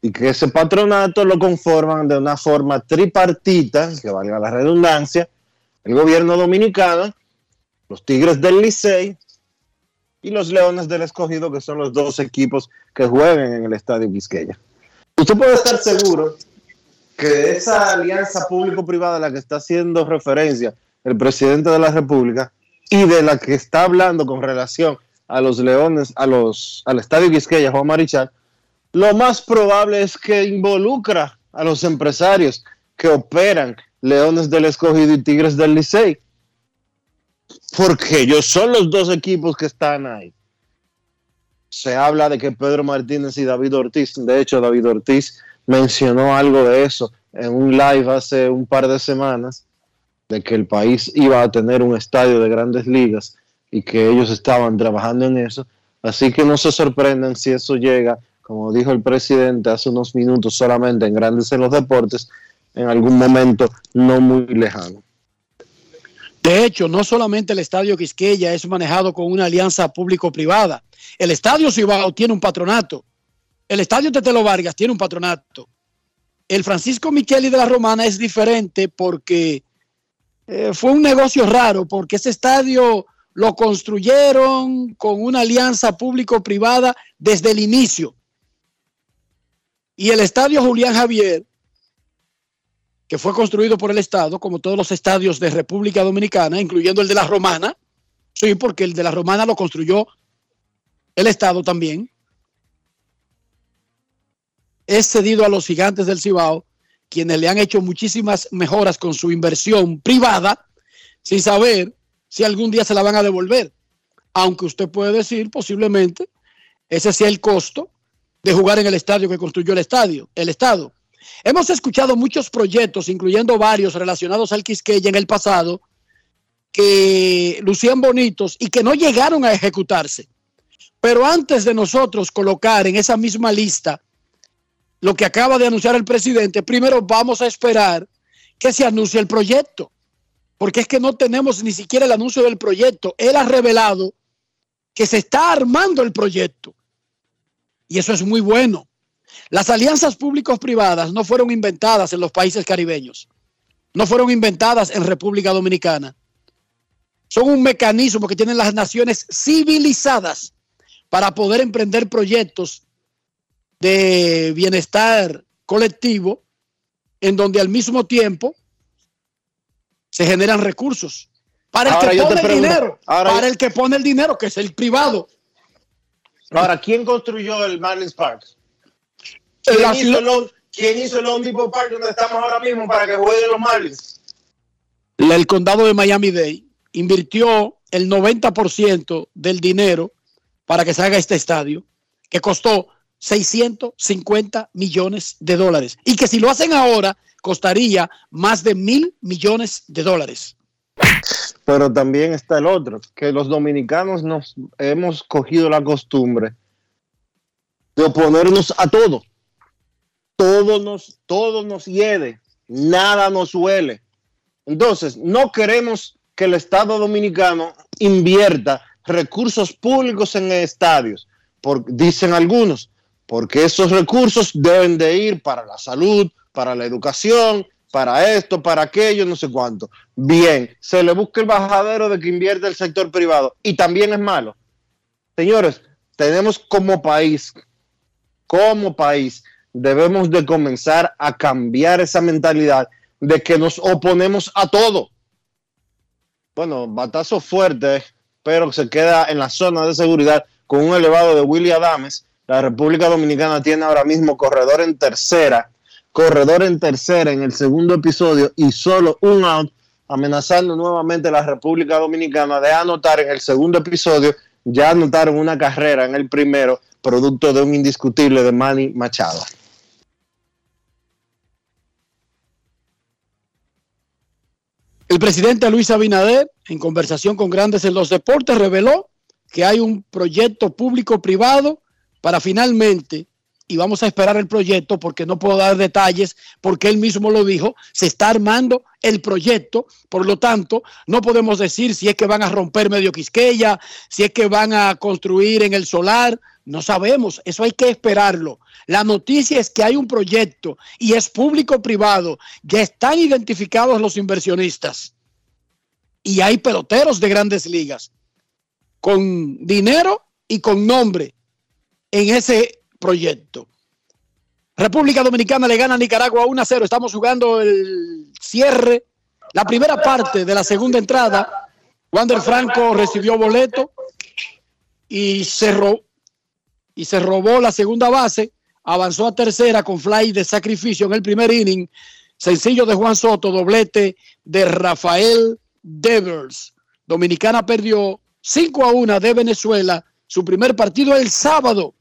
S2: Y que ese patronato lo conforman de una forma tripartita, que valga la redundancia, el gobierno dominicano, los Tigres del Licey y los Leones del Escogido, que son los dos equipos que juegan en el Estadio Quisqueya. Usted puede estar seguro que esa alianza público-privada a la que está haciendo referencia el presidente de la República y de la que está hablando con relación a los Leones, a los, al Estadio Quisqueya, Juan Marichal, lo más probable es que involucra a los empresarios que operan Leones del Escogido y Tigres del Licey porque ellos son los dos equipos que están ahí. Se habla de que Pedro Martínez y David Ortiz, de hecho David Ortiz mencionó algo de eso en un live hace un par de semanas, de que el país iba a tener un estadio de grandes ligas y que ellos estaban trabajando en eso, Así que no se sorprendan si eso llega, como dijo el presidente hace unos minutos, solamente en Grandes en los Deportes, en algún momento no muy lejano.
S4: De hecho, no solamente el Estadio Quisqueya es manejado con una alianza público-privada. El Estadio Cibao tiene un patronato. El Estadio Tetelo Vargas tiene un patronato. El Francisco Micheli de la Romana es diferente porque eh, fue un negocio raro, porque ese estadio lo construyeron con una alianza público-privada desde el inicio. Y el estadio Julián Javier, que fue construido por el Estado, como todos los estadios de República Dominicana, incluyendo el de la Romana, sí, porque el de la Romana lo construyó el Estado también, es cedido a los gigantes del Cibao, quienes le han hecho muchísimas mejoras con su inversión privada, sin saber si algún día se la van a devolver. Aunque usted puede decir, posiblemente, ese sea el costo de jugar en el estadio que construyó el estadio, el Estado. Hemos escuchado muchos proyectos, incluyendo varios relacionados al Quisqueya en el pasado, que lucían bonitos y que no llegaron a ejecutarse. Pero antes de nosotros colocar en esa misma lista lo que acaba de anunciar el presidente, primero vamos a esperar que se anuncie el proyecto, porque es que no tenemos ni siquiera el anuncio del proyecto. Él ha revelado que se está armando el proyecto. Y eso es muy bueno. Las alianzas públicos-privadas no fueron inventadas en los países caribeños, no fueron inventadas en República Dominicana. Son un mecanismo que tienen las naciones civilizadas para poder emprender proyectos de bienestar colectivo en donde al mismo tiempo se generan recursos para el que pone el dinero, para el que pone el dinero, que es el privado.
S2: Ahora, ¿quién construyó el Marlins Park? ¿Quién, hizo el, ¿Quién hizo el Park donde estamos ahora mismo para que jueguen los Marlins?
S4: El condado de Miami-Dade invirtió el 90% del dinero para que se haga este estadio, que costó 650 millones de dólares. Y que si lo hacen ahora, costaría más de mil millones de dólares.
S2: Pero también está el otro, que los dominicanos nos hemos cogido la costumbre de oponernos a todo. Todo nos, todo nos hiede, nada nos huele. Entonces, no queremos que el Estado dominicano invierta recursos públicos en estadios, dicen algunos, porque esos recursos deben de ir para la salud, para la educación, para esto, para aquello, no sé cuánto. Bien, se le busca el bajadero de que invierte el sector privado y también es malo. Señores, tenemos como país, como país, debemos de comenzar a cambiar esa mentalidad de que nos oponemos a todo. Bueno, batazo fuerte, pero se queda en la zona de seguridad con un elevado de Willy Adames la República Dominicana tiene ahora mismo corredor en tercera, corredor en tercera en el segundo episodio y solo un out, amenazando nuevamente a la República Dominicana de anotar en el segundo episodio. Ya anotaron una carrera en el primero, producto de un indiscutible de Manny Machado.
S4: El presidente Luis Abinader, en conversación con Grandes en los Deportes, reveló que hay un proyecto público-privado para finalmente, y vamos a esperar el proyecto porque no puedo dar detalles, porque él mismo lo dijo, se está armando el proyecto, por lo tanto, no podemos decir si es que van a romper medio Quisqueya, si es que van a construir en el solar, no sabemos, eso hay que esperarlo. La noticia es que hay un proyecto y es público-privado, ya están identificados los inversionistas y hay peloteros de grandes ligas con dinero y con nombre en ese proyecto. República Dominicana le gana a Nicaragua 1 a 0. Estamos jugando el cierre, la primera parte de la segunda entrada. Wander Franco recibió boleto y cerró y se robó la segunda base. Avanzó a tercera con fly de sacrificio en el primer inning. Sencillo de Juan Soto, doblete de Rafael Devers. Dominicana perdió 5 a 1 de Venezuela su primer partido el sábado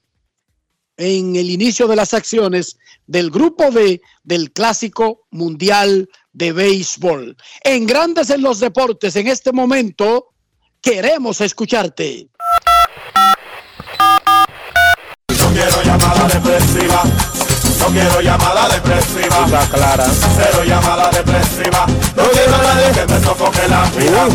S4: en el inicio de las acciones del grupo B del Clásico Mundial de Béisbol. En Grandes en los Deportes, en este momento, queremos escucharte.
S25: quiero llamada depresiva. No quiero llamada depresiva.
S2: Está clara.
S25: Cero llamada depresiva. No quiero a nadie que me sofoque la vida.
S2: Uh.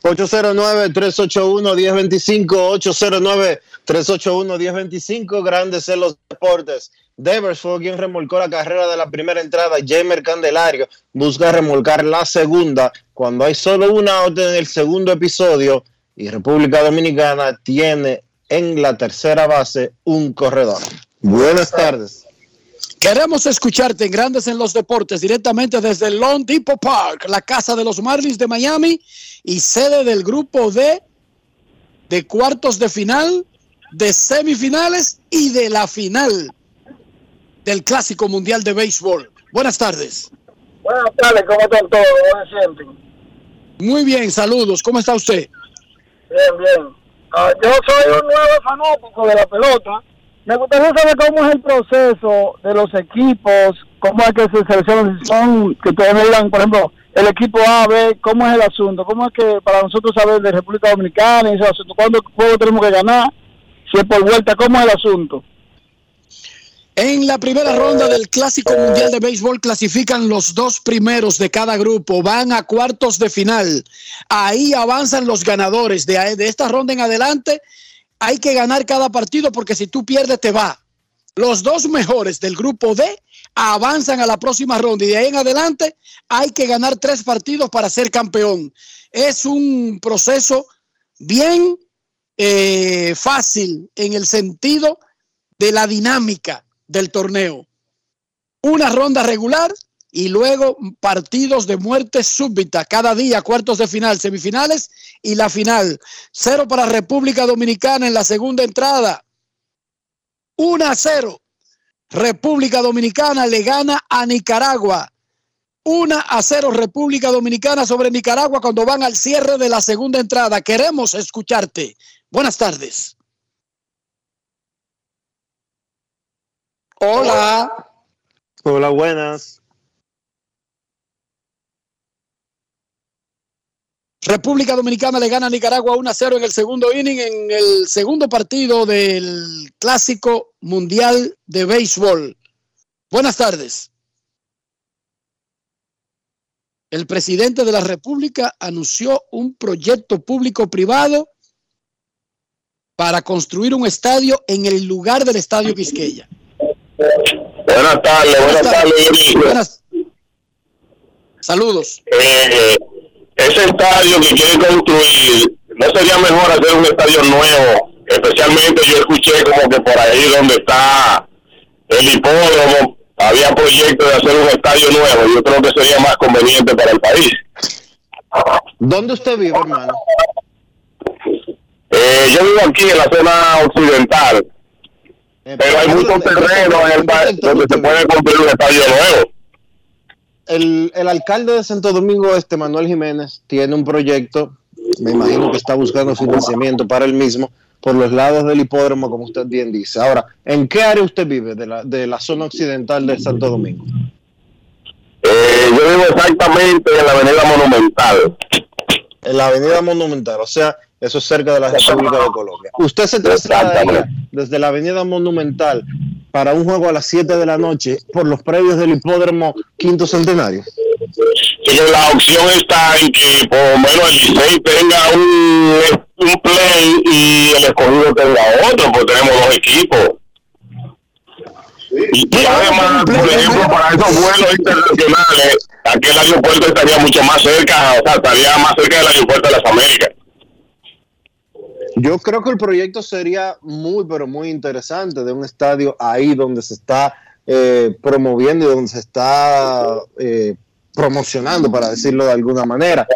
S2: ...809-381-1025... ...809-381-1025... ...Grandes en los deportes... Devers fue quien remolcó la carrera de la primera entrada. Jamer Candelario busca remolcar la segunda cuando hay solo una out en el segundo episodio y República Dominicana tiene en la tercera base un corredor. Buenas tardes.
S4: Queremos escucharte en Grandes en los Deportes directamente desde el Long Depot Park, la casa de los Marlins de Miami y sede del grupo D de cuartos de final, de semifinales y de la final del Clásico Mundial de Béisbol. Buenas tardes.
S26: Buenas tardes, ¿cómo están todos? ¿Cómo se sienten?
S4: Muy bien, saludos. ¿Cómo está usted?
S26: Bien, bien. Ah, yo soy un nuevo fanático de la pelota. Me gustaría saber cómo es el proceso de los equipos, cómo es que se seleccionan, si son, que ustedes me digan, por ejemplo, el equipo A, B, cómo es el asunto, cómo es que para nosotros saber de República Dominicana y ese asunto, cuándo juego tenemos que ganar, si es por vuelta, cómo es el asunto.
S4: En la primera ronda del Clásico Mundial de Béisbol clasifican los dos primeros de cada grupo, van a cuartos de final. Ahí avanzan los ganadores. De, de, esta ronda en adelante hay que ganar cada partido porque si tú pierdes te va. Los dos mejores del grupo D avanzan a la próxima ronda y de ahí en adelante hay que ganar tres partidos para ser campeón. Es un proceso bien eh, fácil en el sentido de la dinámica del torneo. Una ronda regular y luego partidos de muerte súbita cada día, cuartos de final, semifinales y la final. Cero para República Dominicana en la segunda entrada. 1 a 0. República Dominicana le gana a Nicaragua. 1 a 0 República Dominicana sobre Nicaragua cuando van al cierre de la segunda entrada. Queremos escucharte. Buenas tardes. Hola.
S2: Hola, buenas.
S4: República Dominicana le gana a Nicaragua 1 a 0 en el segundo inning, en el segundo partido del Clásico Mundial de Béisbol. Buenas tardes. El presidente de la República anunció un proyecto público-privado para construir un estadio en el lugar del Estadio Quisqueya.
S27: Buenas tardes, buenas, tardes.
S4: Buenas. Saludos.
S27: Eh, ese estadio que quiere construir, ¿no sería mejor hacer un estadio nuevo? Especialmente yo escuché como que por ahí donde está el hipódromo, había proyectos de hacer un estadio nuevo. Yo creo que sería más conveniente para el país.
S2: ¿Dónde usted vive, hermano?
S27: Eh, yo vivo aquí en la zona occidental pero hay muchos terrenos en el país donde se puede construir un estadio nuevo.
S2: El, el, alcalde de Santo Domingo Este, Manuel Jiménez, tiene un proyecto, me imagino que está buscando financiamiento para el mismo, por los lados del hipódromo, como usted bien dice. Ahora, ¿en qué área usted vive de la, de la zona occidental de Santo Domingo?
S27: Eh, yo vivo exactamente en la Avenida Monumental.
S2: En la Avenida Monumental, o sea, eso es cerca de la República de Colombia. ¿Usted se traslada desde la Avenida Monumental para un juego a las 7 de la noche por los predios del hipódromo Quinto Centenario?
S27: Sí, la opción está en que por lo menos el Licey tenga un, un play y el escogido tenga otro, porque tenemos dos equipos. Y, y además, por ejemplo, para esos vuelos internacionales, aquel aeropuerto estaría mucho más cerca, o sea, estaría más cerca del aeropuerto de las Américas.
S2: Yo creo que el proyecto sería muy, pero muy interesante de un estadio ahí donde se está eh, promoviendo y donde se está eh, promocionando, para decirlo de alguna manera.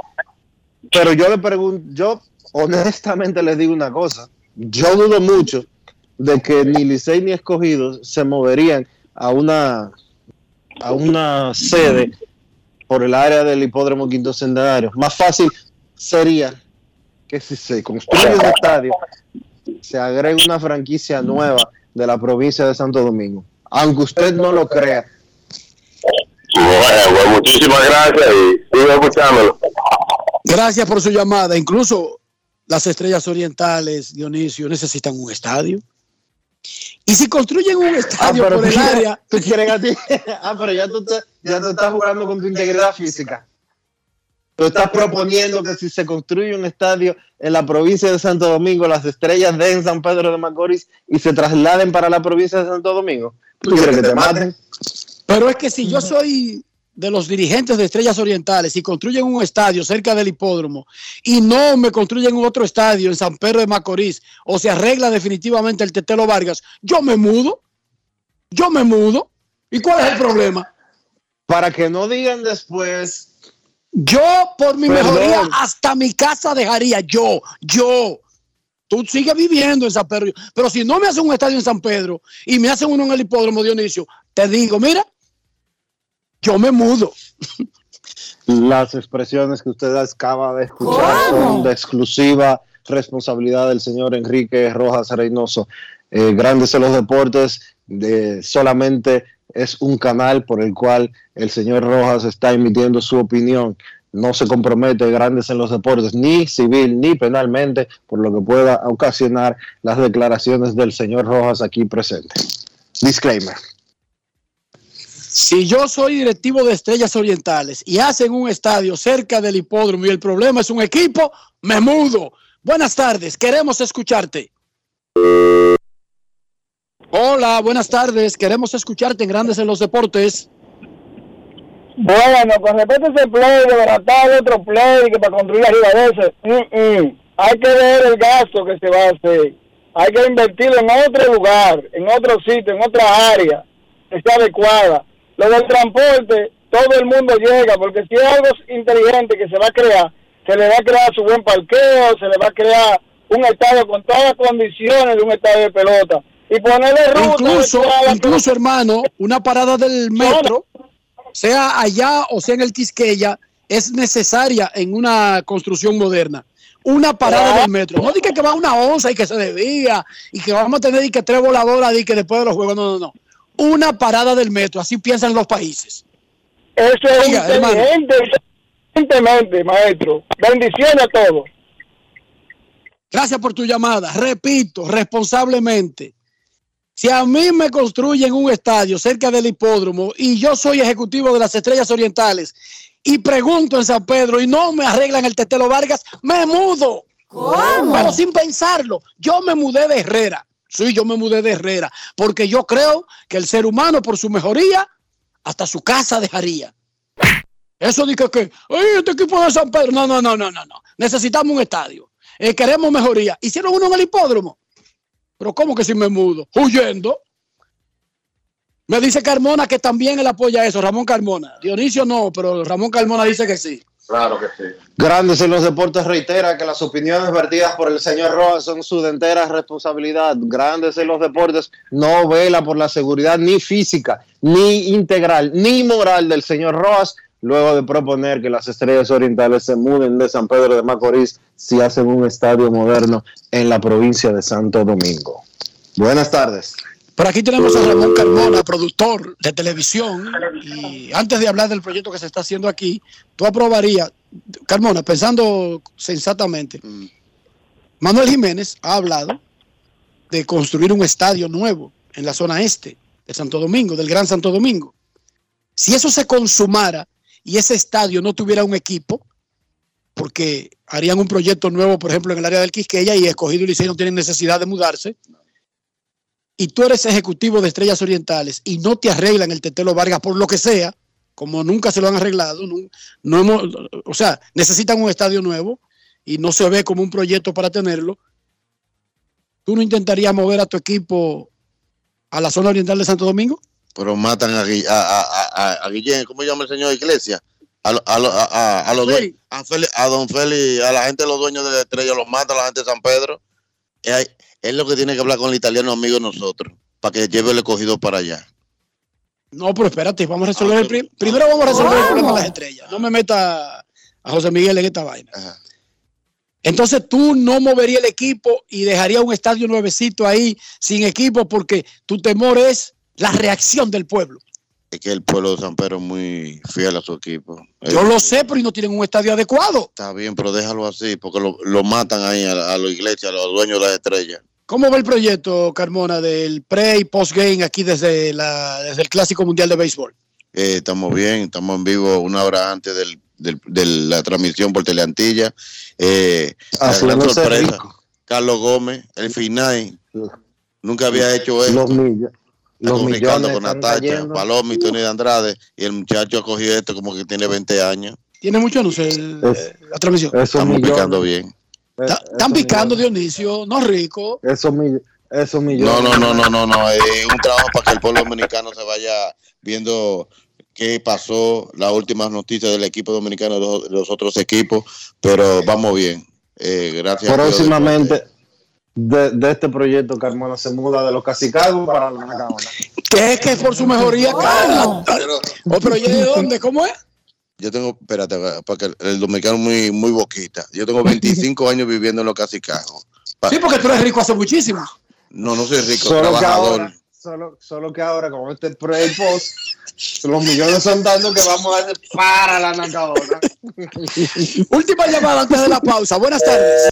S2: Pero yo le pregunto, yo honestamente les digo una cosa, yo dudo mucho de que ni Licey ni Escogidos se moverían a una, a una sede por el área del hipódromo Quinto Centenario. Más fácil sería que si se construye un estadio, se agrega una franquicia nueva de la provincia de Santo Domingo. Aunque usted no lo crea.
S27: Bueno, pues muchísimas gracias y sigo escuchándolo.
S4: Gracias por su llamada. Incluso las estrellas orientales, Dionisio, necesitan un estadio. Y si construyen un estadio por
S2: tú
S4: el
S2: quieres-
S4: área,
S2: tú quieres a ti. [laughs] Ah, pero ya tú, te- ya tú estás jugando con tu integridad física. Tú estás proponiendo que si se construye un estadio en la provincia de Santo Domingo, las estrellas den San Pedro de Macorís y se trasladen para la provincia de Santo Domingo. ¿Tú quieres que te maten?
S4: Pero es que si yo soy de los dirigentes de Estrellas Orientales y construyen un estadio cerca del hipódromo y no me construyen otro estadio en San Pedro de Macorís o se arregla definitivamente el Tetelo Vargas, yo me mudo. Yo me mudo. ¿Y cuál es el problema?
S2: Para que no digan después.
S4: Yo, por mi
S2: Perdón.
S4: mejoría, hasta mi casa dejaría. Yo, yo. Tú sigues viviendo en San Pedro. Pero si no me hacen un estadio en San Pedro y me hacen uno en el hipódromo Dionisio, te digo, mira, yo me mudo.
S2: Las expresiones que usted acaba de escuchar son de exclusiva responsabilidad del señor Enrique Rojas Reynoso. Eh, Grandes en los deportes de, solamente es un canal por el cual el señor Rojas está emitiendo su opinión. No se compromete Grandes en los deportes, ni civil ni penalmente, por lo que pueda ocasionar las declaraciones del señor Rojas aquí presente. Disclaimer.
S4: Si yo soy directivo de Estrellas Orientales y hacen un estadio cerca del hipódromo y el problema es un equipo, me mudo. Buenas tardes, queremos escucharte. Hola, buenas tardes, queremos escucharte en Grandes en los Deportes.
S26: Bueno, con respecto a ese play, de baratar otro play que para construir arriba de ese, mm, hay que ver el gasto que se va a hacer. Hay que invertirlo en otro lugar, en otro sitio, en otra área que sea adecuada. Lo del transporte, todo el mundo llega, porque si es algo inteligente que se va a crear, se le va a crear su buen parqueo, se le va a crear un estadio con todas las condiciones de un estadio de pelota. Y ponerle ruta.
S4: Incluso, incluso hermano, una parada del metro, sea allá o sea en el Quisqueya, es necesaria en una construcción moderna. Una parada del metro. No diga que va una onza y que se desvía y que vamos a tener y que tres voladoras y que después de los juegos. No, no, no. Una parada del metro. Así piensan los países.
S26: Eso es
S4: Oiga,
S26: inteligente, inteligentemente, maestro. Bendiciones a todos.
S4: Gracias por tu llamada. Repito, responsablemente. Si a mí me construyen un estadio cerca del hipódromo y yo soy ejecutivo de las Estrellas Orientales y pregunto en San Pedro y no me arreglan el Tetelo Vargas, me mudo. Pero sin pensarlo, yo me mudé de Herrera. Sí, yo me mudé de Herrera porque yo creo que el ser humano por su mejoría hasta su casa dejaría. Eso dice que, "Ay, este equipo de San Pedro. No, no, no, no, no, no. Necesitamos un estadio. Eh, queremos mejoría. Hicieron uno en el hipódromo. Pero ¿cómo que si me mudo? Huyendo. Me dice Carmona que también él apoya eso, Ramón Carmona. Dionisio no, pero Ramón Carmona dice que sí.
S28: Claro que sí.
S2: Grandes en los deportes reitera que las opiniones vertidas por el señor Rojas son su entera responsabilidad. Grandes en los deportes no vela por la seguridad ni física, ni integral, ni moral del señor Rojas, luego de proponer que las estrellas orientales se muden de San Pedro de Macorís si hacen un estadio moderno en la provincia de Santo Domingo. Buenas tardes.
S4: Por aquí tenemos a Ramón Carmona, productor de televisión. Y antes de hablar del proyecto que se está haciendo aquí, tú aprobarías, Carmona, pensando sensatamente, Manuel Jiménez ha hablado de construir un estadio nuevo en la zona este de Santo Domingo, del Gran Santo Domingo. Si eso se consumara y ese estadio no tuviera un equipo, porque harían un proyecto nuevo, por ejemplo, en el área del Quisqueya y Escogido y Licey no tienen necesidad de mudarse, y tú eres ejecutivo de Estrellas Orientales y no te arreglan el Tetelo Vargas por lo que sea, como nunca se lo han arreglado, no, hemos, o sea, necesitan un estadio nuevo y no se ve como un proyecto para tenerlo, ¿tú no intentarías mover a tu equipo a la zona oriental de Santo Domingo?
S29: Pero matan a, a, a, a, a Guillén, ¿cómo llama el señor Iglesia? A, a, lo- a, a- a los due- a, don Félix, a la gente de los dueños de la estrella, los mata a la gente de San Pedro. Es, es lo que tiene que hablar con el italiano amigo de nosotros, para que lleve el escogido para allá.
S4: No, pero espérate, vamos a resolver el pri- primero vamos a resolver el problema de las estrellas. No me meta a José Miguel en esta vaina. Entonces tú no moverías el equipo y dejarías un estadio nuevecito ahí sin equipo porque tu temor es la reacción del pueblo.
S29: Es que el pueblo de San Pedro es muy fiel a su equipo.
S4: Yo
S29: Eh,
S4: lo sé, pero y no tienen un estadio adecuado.
S29: Está bien, pero déjalo así, porque lo, lo matan ahí a, la- a la iglesia, a los dueños de las estrellas.
S4: ¿Cómo va el proyecto, Carmona, del pre y post game aquí desde, la, desde el Clásico Mundial de Béisbol?
S29: Eh, estamos bien, estamos en vivo una hora antes del, del- de la transmisión por Teleantilla. Eh, la gran sorpresa,
S2: rico.
S29: Carlos Gómez, el final, nunca había hecho esto.
S2: Los, mill-
S29: Está
S2: los
S29: con
S2: están
S29: Natacha. Paloma y Tony de Andrade, y el muchacho ha cogido esto como que tiene 20 años.
S4: Tiene mucho anuncio la transmisión.
S29: Estamos
S2: millones.
S29: picando bien.
S4: Están picando, Dionisio, no rico.
S2: Esos, mill- esos millones.
S29: No, no, no, no, no, no. Es un trabajo para que el pueblo dominicano se vaya viendo qué pasó, las últimas noticias del equipo dominicano de los, de los otros equipos, pero vamos bien. Eh, gracias.
S2: Próximamente, de, de este proyecto, Carmona se muda de los Casicagos para la Nacaona.
S4: ¿Qué es que por su mejoría? Oh, pero ¿y de dónde? ¿Cómo es?
S29: Yo tengo, espérate, porque el, el dominicano es muy, muy boquita. Yo tengo 25 [laughs] años viviendo en los casicajos. Pa-
S4: Sí, porque tú eres rico hace muchísimo.
S29: No, no soy rico,
S2: Solo que,
S29: trabajador.
S2: ahora, solo, solo que ahora, con este pre y post, los millones son tantos que vamos a hacer para la Nacaona. [laughs]
S4: Última llamada antes de la pausa. Buenas tardes.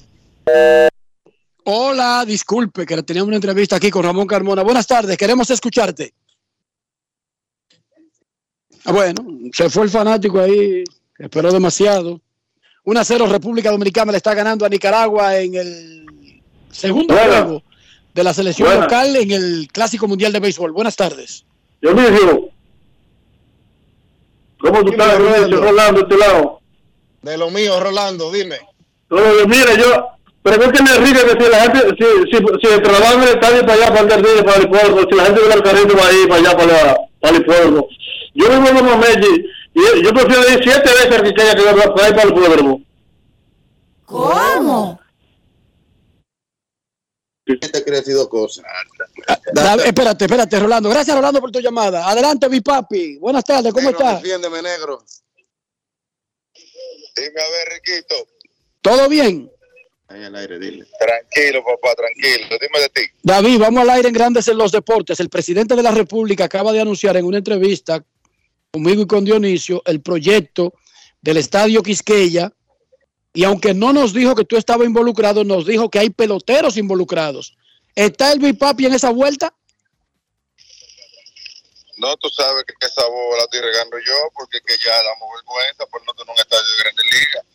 S4: Hola, disculpe, que teníamos una entrevista aquí con Ramón Carmona. Buenas tardes, queremos escucharte. Ah, bueno, se fue el fanático ahí, esperó demasiado. 1 a 0, República Dominicana le está ganando a Nicaragua en el segundo
S26: Buena.
S4: juego de la selección
S26: Buena.
S4: local en el Clásico Mundial de Béisbol. Buenas tardes.
S26: Dionisio, ¿cómo tú estás, Dionisio? Rolando, este lado.
S2: De lo mío, Rolando, dime.
S26: Mira, yo, pregúntale a Enrique que si la gente, si, si, si el trabajo en el estadio para allá, para el Jardín, para el pueblo, si la gente de Alcarrito va ahí, para allá, para, la- para el pueblo. Yo vivo en los Meji, y yo prefiero ir siete veces a Quiqueya que va para ir para el pueblo.
S18: ¿Cómo?
S29: Gente crecido cosas.
S4: Da- espérate, espérate, Rolando. Gracias, Rolando, por tu llamada. Adelante, mi papi. Buenas tardes, ¿cómo estás?
S29: Defiéndeme, negro.
S30: Dime a ver, Riquito.
S4: ¿Todo bien?
S29: Ahí al aire, dile.
S30: Tranquilo, papá, tranquilo. Dime de ti.
S4: David, vamos al aire en Grandes en los Deportes. El presidente de la República acaba de anunciar en una entrevista conmigo y con Dionisio el proyecto del Estadio Quisqueya. Y aunque no nos dijo que tú estabas involucrado, nos dijo que hay peloteros involucrados. ¿Está el Papi en esa vuelta?
S30: No, tú sabes que esa bola la estoy regando yo porque que ya damos vergüenza por no tener un estadio de Grandes Ligas.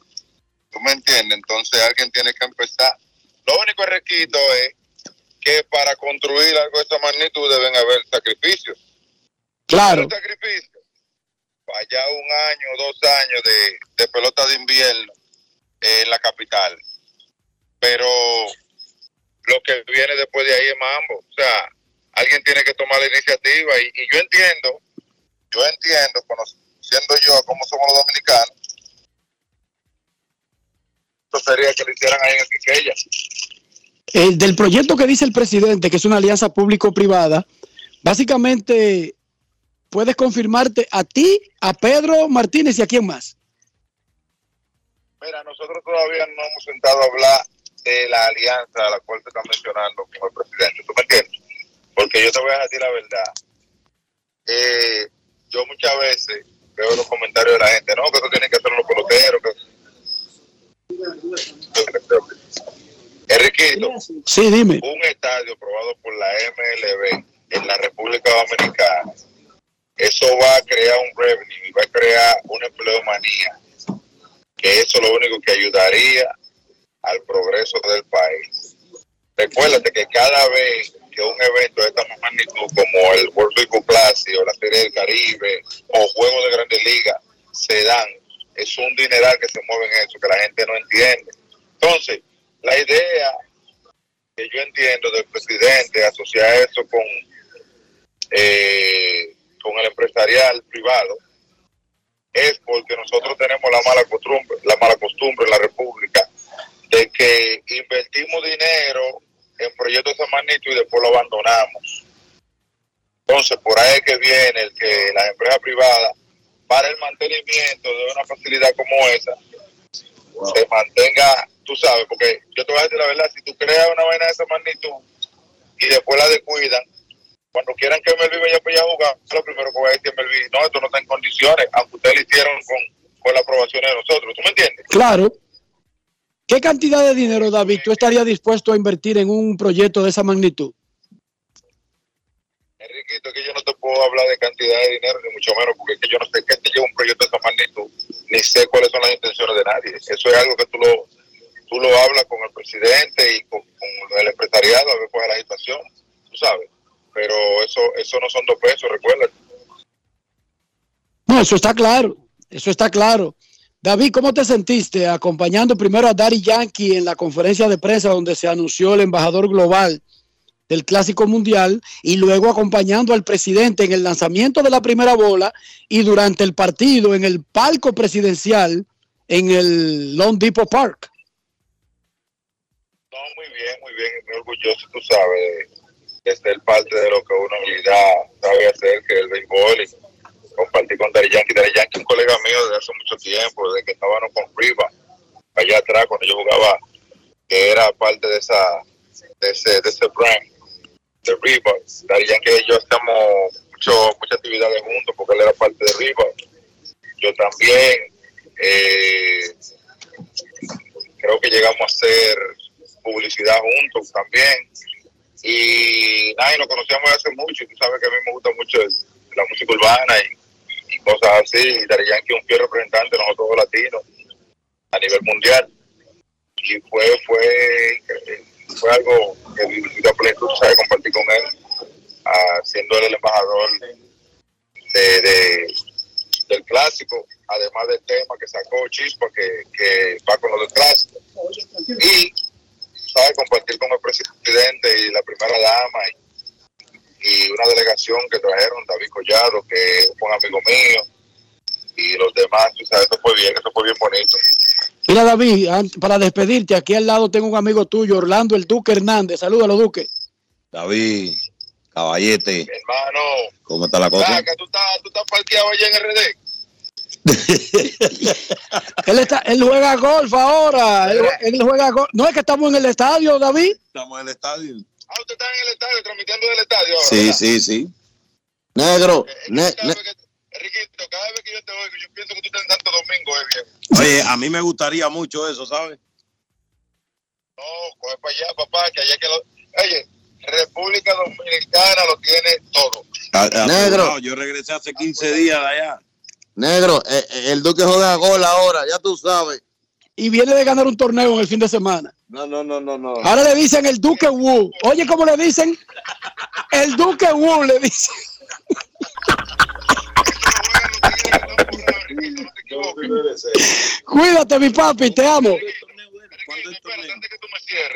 S30: ¿Tú me entiendes? Entonces alguien tiene que empezar. Lo único requisito es que para construir algo de esta magnitud deben haber sacrificios.
S4: Claro.
S30: ¿Cuál sacrificio? Allá un año, dos años de, de pelota de invierno en la capital. Pero lo que viene después de ahí es mambo. O sea, alguien tiene que tomar la iniciativa y, y yo entiendo, yo entiendo, conociendo yo cómo somos los dominicanos, sería que lo hicieran ahí en Quiqueya.
S4: El del proyecto que dice el presidente, que es una alianza público-privada, básicamente puedes confirmarte a ti, a Pedro Martínez y a quién más.
S30: Mira, nosotros todavía no hemos sentado a hablar de la alianza a la cual se está mencionando con el presidente. ¿Tú me entiendes? Porque yo te voy a decir la verdad. Eh, yo muchas veces veo los comentarios de la gente, no, que eso tienen que hacer los peloteros. Que... Enriquito,
S4: Sí, dime.
S30: un estadio aprobado por la MLB en la República Dominicana, eso va a crear un revenue va a crear una empleomanía, que eso es lo único que ayudaría al progreso del país. Recuérdate que cada vez que un evento de esta magnitud como el World Rico Classic o la Serie del Caribe o Juegos de Grandes Ligas se dan, es un dineral que se mueve en eso, que la gente no entiende. Entonces, la idea que yo entiendo del presidente asociar eso con, eh, con el empresarial privado es porque nosotros tenemos la mala costumbre, la mala costumbre en la República de que invertimos dinero en proyectos de magnitud y después lo abandonamos. Entonces, por ahí que viene el que las empresas privadas, para el mantenimiento de una facilidad como esa, se mantenga, tú sabes, porque yo te voy a decir la verdad, si tú creas una vaina de esa magnitud y después la descuidan, cuando quieran que Melvin vaya para allá a jugar, lo primero que voy a decir Melvin, no, esto no está en condiciones, aunque ustedes lo hicieron con, con la aprobación de nosotros, ¿tú me entiendes?
S4: Claro. ¿Qué cantidad de dinero, David, tú estarías dispuesto a invertir en un proyecto de esa magnitud?
S30: Enriquito, que yo no te puedo hablar de cantidad de dinero, ni mucho menos, porque es que yo no sé qué te lleva un proyecto de esa magnitud, ni sé cuáles son las intenciones de nadie. Eso es algo que tú lo, tú lo hablas con el presidente y con, con el empresariado a ver cuál es la situación, tú sabes. Pero eso, eso no son dos pesos, recuerda.
S4: No, eso está claro, eso está claro. David, ¿cómo te sentiste acompañando primero a Daddy Yankee en la conferencia de prensa donde se anunció el embajador global del Clásico Mundial y luego acompañando al presidente en el lanzamiento de la primera bola y durante el partido en el palco presidencial en el Lone Depot Park?
S30: Muy bien, muy bien, muy orgulloso, tú sabes, de ser parte de lo que uno en realidad sabe hacer, que es el béisbol y compartir con Dari Yankee. Dari Yankee un colega mío desde hace mucho tiempo, desde que estábamos con Riva, allá atrás, cuando yo jugaba, que era parte de esa de ese, de ese brand, de Riva. Dari Yankee y yo hacemos mucho, muchas actividades juntos, porque él era parte de Riva. Yo también, eh, creo que llegamos a hacer publicidad juntos también. Y nada, nos conocíamos hace mucho, y tú sabes que a mí me gusta mucho la música urbana y, y cosas así. Y Daddy Yankee es un fiel representante de nosotros los latinos a nivel mundial. Y fue, fue, fue algo que viví la plenitud, sabes, compartir con él, ah, siendo él el embajador de, de- del clásico, además del tema que sacó Chispa, que, que va con lo del clásico. Y, ¿sabes? Compartir con el presidente y la primera dama y, y una delegación que trajeron, David Collado, que es un amigo mío, y los demás, sabes, esto fue bien, esto fue bien bonito.
S4: Mira, David, para despedirte, aquí al lado tengo un amigo tuyo, Orlando el Duque Hernández. Salúdalo, Duque.
S29: David, caballete,
S30: Hermano,
S29: ¿cómo está la cosa?
S30: Saca, tú estás, tú estás parqueado allá en RD. [laughs]
S4: Él, está, él juega golf ahora. Él, él juega golf. No es que estamos en el estadio, David.
S29: Estamos en el estadio.
S30: Ah, usted está en el estadio, transmitiendo del estadio ahora.
S29: Sí,
S30: ¿verdad?
S29: sí, sí. Negro, ne- ne-
S30: Enriquito, cada vez que yo te oigo, yo pienso que tú estás en Santo Domingo, eh, viejo.
S29: oye, a mí me gustaría mucho eso, ¿sabes?
S30: No, coge para allá, papá, que allá que lo... Oye, República Dominicana lo tiene todo.
S29: Negro. Yo regresé hace 15 días de allá. Negro, eh, eh, el Duque juega gol ahora, ya tú sabes.
S4: Y viene de ganar un torneo en el fin de semana.
S29: No, no, no, no, no.
S4: Ahora le dicen el Duque Wu. Oye, ¿cómo le dicen? El Duque Wu le dicen. [laughs] [laughs] Cuídate, mi papi, te amo.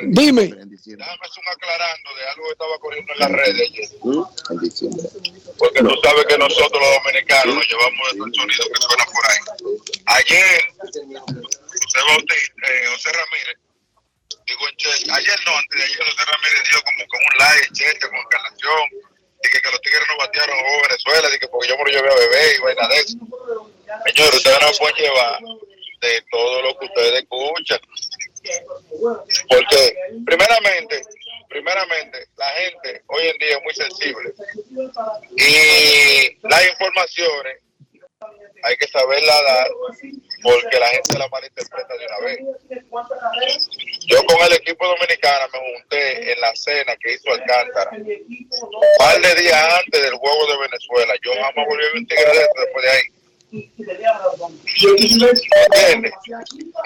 S4: Dime.
S30: Déjame hacer un aclarando de algo que estaba corriendo en las redes ayer. Porque tú sabes que nosotros los dominicanos nos llevamos el sonido que suena por ahí. Ayer, José Bautista, eh, José Ramírez, digo en Che, ayer no, antes de ayer José Ramírez dijo como con un like, chete, con encarnación, dije que los tigres no batearon a Venezuela, dije porque yo me lo llevé a beber y vaina de eso. Señores, ustedes no pueden llevar de todo lo que ustedes escuchan. Porque, primeramente, primeramente, la gente hoy en día es muy sensible. Y las informaciones hay que saberla dar porque la gente la malinterpreta de una vez. Yo con el equipo dominicano me junté en la cena que hizo Alcántara. Un par de días antes del juego de Venezuela. Yo jamás volví a ver un después de ahí. ¿Entiendes?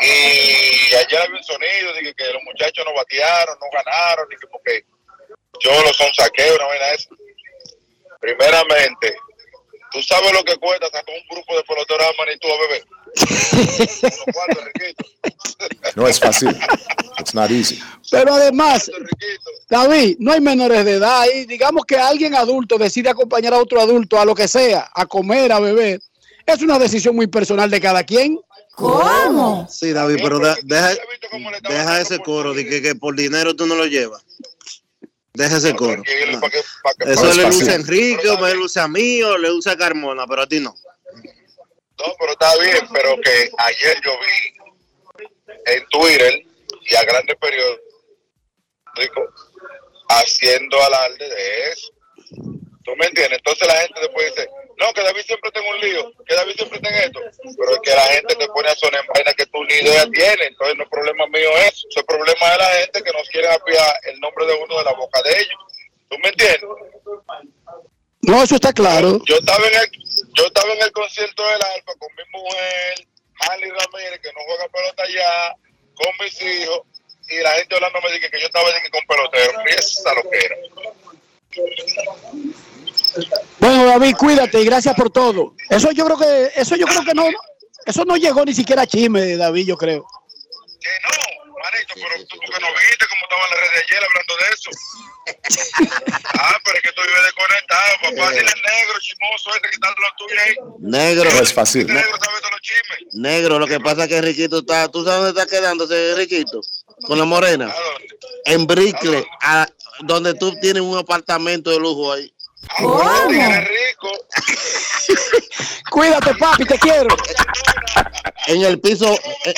S30: Y ayer había un sonido de que, los muchachos no batearon, no ganaron, ni que porque yo los son saqueo, una vaina eso. Primeramente, tú sabes lo que cuesta sacar un grupo de peloteros a Manitú a beber. [laughs]
S31: No es fácil. It's not easy.
S4: Pero además, David, no hay menores de edad ahí. Digamos que alguien adulto decide acompañar a otro adulto a lo que sea, a comer, a beber. Es una decisión muy personal de cada quien.
S2: ¿Cómo? Sí, David, pero de- deja, deja ese coro de que, que por dinero tú no lo llevas. Deja ese coro. No. Eso le luce a Enrique, me luce a mí, o le luce a Carmona, pero a ti no.
S30: No, pero está bien, pero que ayer yo vi en Twitter y a grandes periódicos haciendo alarde de eso. ¿Tú me entiendes? Entonces la gente después dice, no, que David siempre tenga un lío, que David siempre tenga esto. Pero es que la gente te pone a sonar en vaina que tú ni idea tienes. Entonces no es problema mío eso. Eso es problema de la gente que nos quiere apiar el nombre de uno de la boca de ellos. ¿Tú me entiendes?
S4: No, eso está claro.
S30: Yo estaba en el, yo estaba en el concierto del Alfa con mi mujer, Harley Ramírez, que no juega pelota ya, con mis hijos, y la gente hablando me dice que yo estaba con pelotero. Y esa lo que era.
S4: Bueno, David, cuídate y gracias por todo. Eso yo creo que, eso yo creo que no, eso no llegó ni siquiera a chisme, David, yo creo.
S30: Manito, pero tú porque no viste cómo estaban las redes ayer hablando de eso. [laughs] ah, pero es que tú vives desconectado, papá. Dile negro, chimoso, ese que está lo tuyo ahí.
S29: Negro.
S31: No es fácil.
S30: Negro sabe todos los chismes.
S29: Negro, lo que pasa es que Riquito está, ¿tú sabes dónde está quedándose Riquito? Con la morena. En Brickle, a- donde tú tienes un apartamento de lujo ahí. [laughs]
S4: Cuídate, papi, te quiero.
S29: En el piso, en,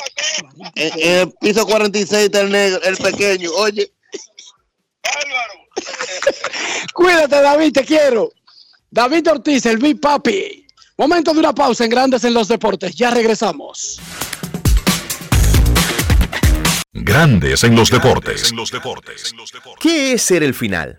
S29: en- en el piso 46 está el negro, el pequeño. Oye,
S4: Cuídate, David, te quiero. David Ortiz, el Big Papi. Momento de una pausa en Grandes en los Deportes. Ya regresamos.
S1: Grandes en los deportes. En los deportes.
S32: ¿Qué es ser el final?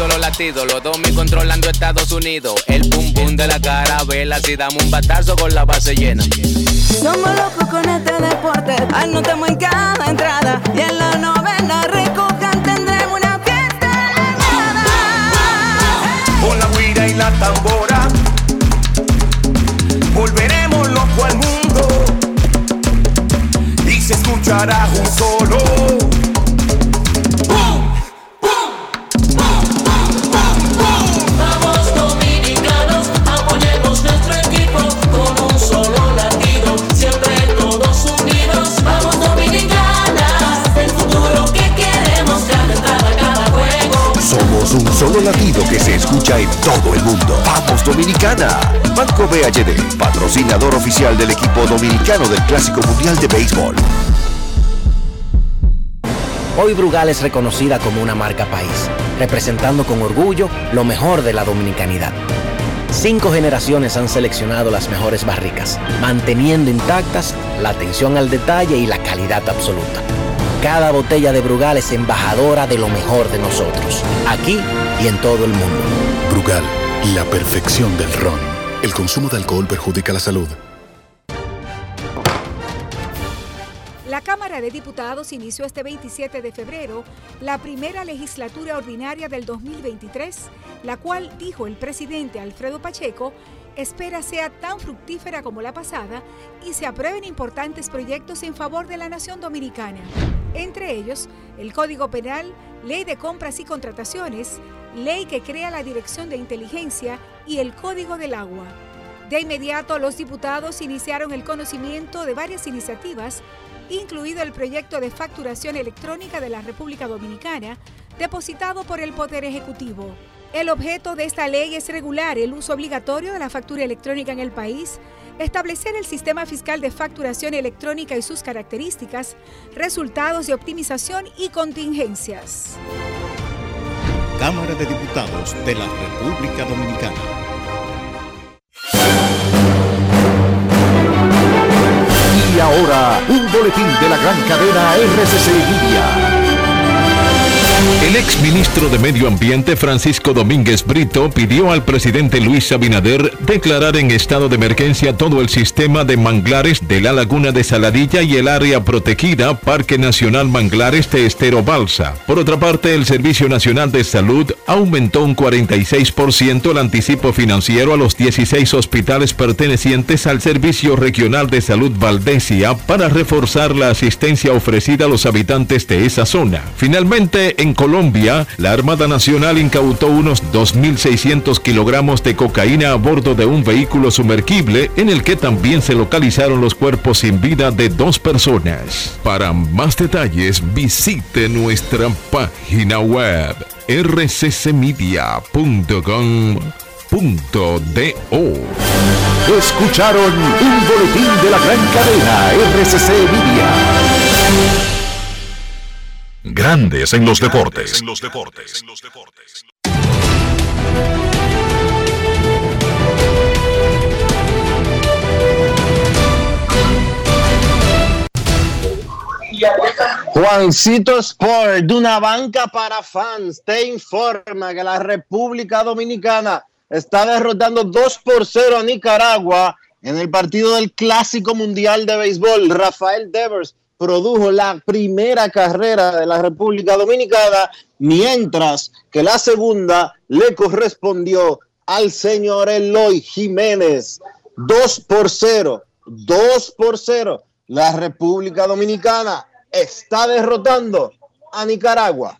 S33: Solo latido, los dos me controlando Estados Unidos. El pum pum de la carabela, si damos un batazo con la base llena.
S34: Somos locos con este deporte, anotamos en cada entrada y en la novena recojan tendremos una fiesta
S35: Con la guira y la tambora Volveremos loco al mundo Y se escuchará un solo
S36: Un solo latido que
S37: se escucha en todo el mundo. ¡Vamos Dominicana! Banco BHD, patrocinador oficial del equipo dominicano del Clásico Mundial de Béisbol.
S38: Hoy Brugal es reconocida como una marca país, representando con orgullo lo mejor de la dominicanidad. Cinco generaciones han seleccionado las mejores barricas, manteniendo intactas la atención al detalle y la calidad absoluta. Cada botella de Brugal es embajadora de lo mejor de nosotros, aquí y en todo el mundo.
S16: Brugal, la perfección del ron. El consumo de alcohol perjudica la salud.
S21: La Cámara de Diputados inició este 27 de febrero la primera legislatura ordinaria del 2023, la cual, dijo el presidente Alfredo Pacheco, espera sea tan fructífera como la pasada y se aprueben importantes proyectos en favor de la nación dominicana. Entre ellos, el Código Penal, Ley de Compras y Contrataciones, Ley que crea la Dirección de Inteligencia y el Código del Agua. De inmediato, los diputados iniciaron el conocimiento de varias iniciativas incluido el proyecto de facturación electrónica de la República Dominicana, depositado por el Poder Ejecutivo. El objeto de esta ley es regular el uso obligatorio de la factura electrónica en el país, establecer el sistema fiscal de facturación electrónica y sus características, resultados de optimización y contingencias.
S22: Cámara de Diputados de la República Dominicana.
S37: Y ahora, un boletín de la gran cadena RCC Media.
S39: El exministro de Medio Ambiente Francisco Domínguez Brito pidió al presidente Luis Abinader declarar en estado de emergencia todo el sistema de manglares de la laguna de Saladilla y el área protegida Parque Nacional Manglares de Estero Balsa. Por otra parte, el Servicio Nacional de Salud aumentó un 46% el anticipo financiero a los 16 hospitales pertenecientes al Servicio Regional de Salud Valdesia para reforzar la asistencia ofrecida a los habitantes de esa zona. Finalmente, en Colombia, la Armada Nacional incautó unos 2.600 kilogramos de cocaína a bordo de un vehículo sumergible en el que también se localizaron los cuerpos sin vida de dos personas. Para más detalles, visite nuestra página web rccmedia.com.do.
S37: Escucharon un boletín de la gran cadena RCC Media.
S1: Grandes en los deportes.
S2: Juancito Sport, de una banca para fans, te informa que la República Dominicana está derrotando 2 por 0 a Nicaragua en el partido del Clásico Mundial de Béisbol. Rafael Devers produjo la primera carrera de la República Dominicana, mientras que la segunda le correspondió al señor Eloy Jiménez. 2 por 0, 2 por 0. La República Dominicana está derrotando a Nicaragua.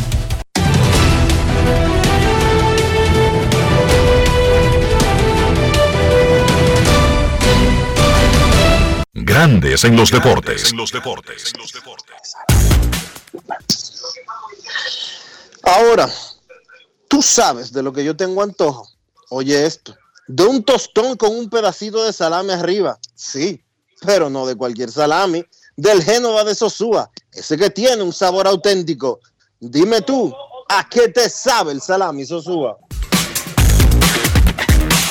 S1: Grandes en los deportes.
S2: Ahora, tú sabes de lo que yo tengo antojo. Oye esto, de un tostón con un pedacito de salame arriba. Sí, pero no de cualquier salami, del Génova de Sosúa, ese que tiene un sabor auténtico. Dime tú, ¿a qué te sabe el salami Sosúa?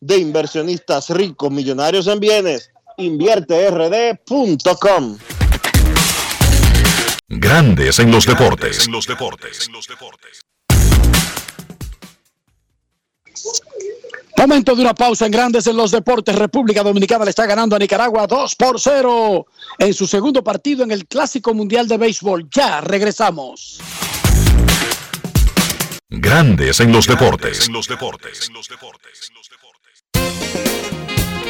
S2: de inversionistas ricos, millonarios en bienes. InvierteRD.com.
S1: Grandes en los deportes.
S4: Momento de una pausa en Grandes en los Deportes. República Dominicana le está ganando a Nicaragua 2 por 0 en su segundo partido en el Clásico Mundial de Béisbol. Ya regresamos.
S1: Grandes en los deportes.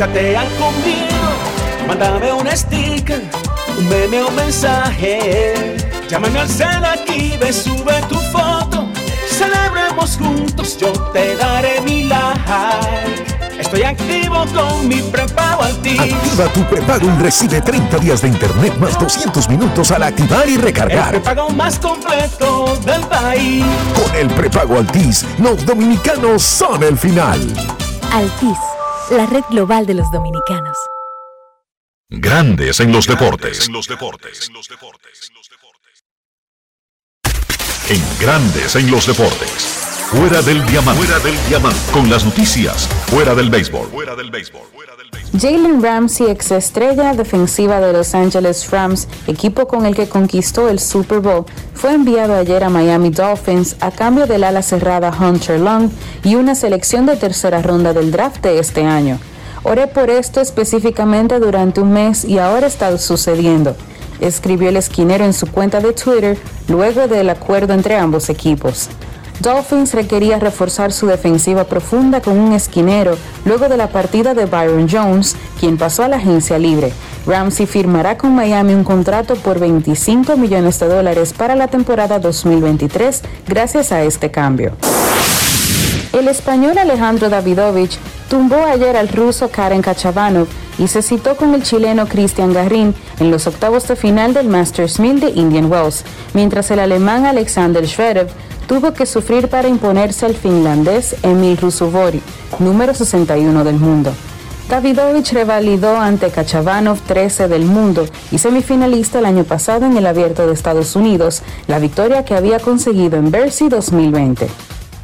S36: Chatean conmigo, mándame un sticker
S40: un meme o mensaje. Llámame al cel aquí, ve, sube tu foto. Celebremos juntos, yo te daré mi like. Estoy activo con mi prepago Altis.
S37: Activa tu prepago y recibe 30 días de internet más 200 minutos al activar y
S40: El
S37: recargar.
S40: prepago más completo del país.
S37: Con el prepago Altis, los dominicanos son el final.
S18: Altis, la red global de los dominicanos.
S1: Grandes en los deportes. En Grandes en los deportes. Fuera del diamante. Fuera del diamante. Con las noticias. Fuera del béisbol. Fuera del béisbol.
S41: Jalen Ramsey, ex estrella defensiva de Los Angeles Rams, equipo con el que conquistó el Super Bowl, fue enviado ayer a Miami Dolphins a cambio del ala cerrada Hunter Long y una selección de tercera ronda del draft de este año. Oré por esto específicamente durante un mes y ahora está sucediendo, escribió el esquinero en su cuenta de Twitter luego del acuerdo entre ambos equipos. Dolphins requería reforzar su defensiva profunda con un esquinero luego de la partida de Byron Jones, quien pasó a la agencia libre. Ramsey firmará con Miami un contrato por 25 millones de dólares para la temporada 2023 gracias a este cambio. El español Alejandro Davidovich tumbó ayer al ruso Karen Kachabanov y se citó con el chileno Cristian Garrin en los octavos de final del Masters 1000 de Indian Wells, mientras el alemán Alexander Zverev tuvo que sufrir para imponerse al finlandés Emil Rusuvori, número 61 del mundo. Davidovich revalidó ante Kachabanov 13 del mundo y semifinalista el año pasado en el Abierto de Estados Unidos, la victoria que había conseguido en Bercy 2020.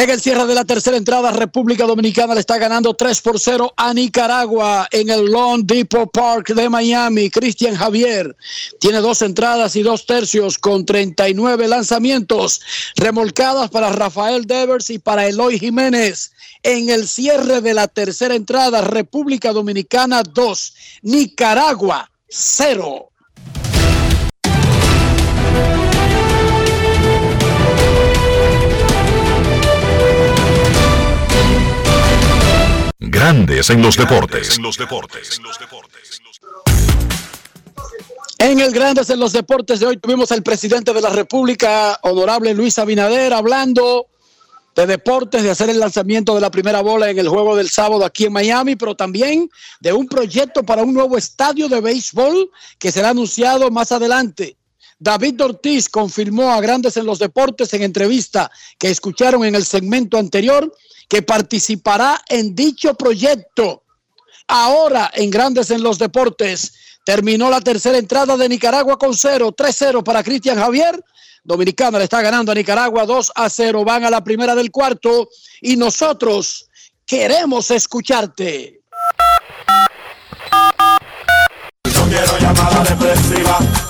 S4: En el cierre de la tercera entrada, República Dominicana le está ganando 3 por 0 a Nicaragua en el Long Depot Park de Miami. Cristian Javier tiene dos entradas y dos tercios con 39 lanzamientos remolcadas para Rafael Devers y para Eloy Jiménez. En el cierre de la tercera entrada, República Dominicana 2, Nicaragua 0.
S1: Grandes en los deportes. En los deportes.
S4: En el Grandes en los Deportes de hoy tuvimos al presidente de la República, honorable Luis Abinader, hablando de deportes, de hacer el lanzamiento de la primera bola en el juego del sábado aquí en Miami, pero también de un proyecto para un nuevo estadio de béisbol que será anunciado más adelante. David Ortiz confirmó a Grandes en los Deportes en entrevista que escucharon en el segmento anterior que participará en dicho proyecto. Ahora en Grandes en los Deportes terminó la tercera entrada de Nicaragua con 0, 3-0 para Cristian Javier. Dominicana le está ganando a Nicaragua 2 a 0. Van a la primera del cuarto y nosotros queremos escucharte.
S35: Quiero llamada depresiva.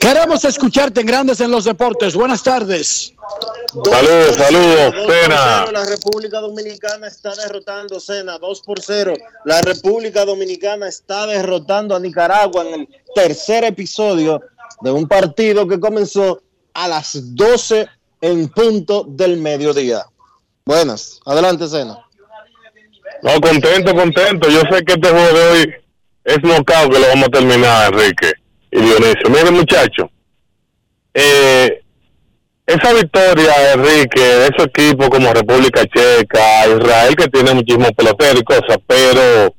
S4: Queremos escucharte en Grandes en los Deportes. Buenas tardes.
S2: Saludos,
S4: saludos,
S2: Cena. La República Dominicana está derrotando Cena 2 por 0. La República Dominicana está derrotando a Nicaragua en el tercer episodio de un partido que comenzó a las 12 en punto del mediodía. Buenas, adelante Cena.
S27: No, contento, contento. Yo sé que este juego de hoy es knockout que lo vamos a terminar, Enrique y Dionisio. Miren, muchachos, eh, esa victoria, Enrique, de esos equipos como República Checa, Israel, que tiene muchísimos peloteros y cosas, pero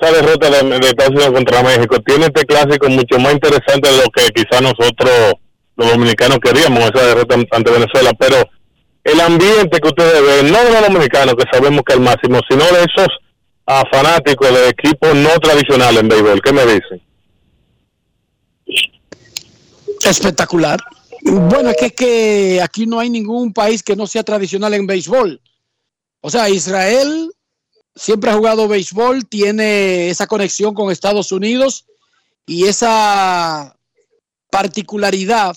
S27: esa derrota de, Estados Unidos contra México tiene este clásico mucho más interesante de lo que quizás nosotros, los dominicanos, queríamos, esa derrota ante Venezuela, pero el ambiente que ustedes ven, no de los dominicanos, que sabemos que es el máximo, sino de esos ah, fanáticos de equipos no tradicionales en béisbol, ¿qué me dicen?
S4: Espectacular. Bueno, es que, aquí no hay ningún país que no sea tradicional en béisbol. O sea, Israel siempre ha jugado béisbol, tiene esa conexión con Estados Unidos y esa particularidad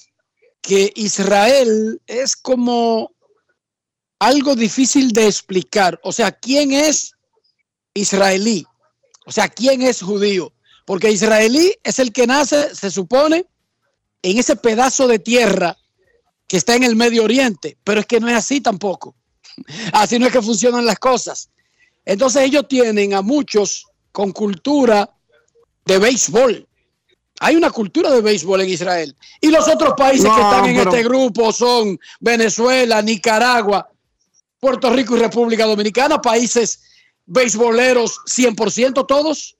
S4: que Israel es como algo difícil de explicar. O sea, ¿quién es israelí? O sea, ¿quién es judío? Porque israelí es el que nace, se supone, en ese pedazo de tierra que está en el Medio Oriente, pero es que no es así tampoco. [laughs] Así no es que funcionan las cosas. Entonces ellos tienen a muchos con cultura de béisbol. Hay una cultura de béisbol en Israel. Y los otros países
S2: No,
S4: que están en
S2: pero-
S4: este grupo son Venezuela, Nicaragua, Puerto Rico y República Dominicana, países beisboleros 100% todos.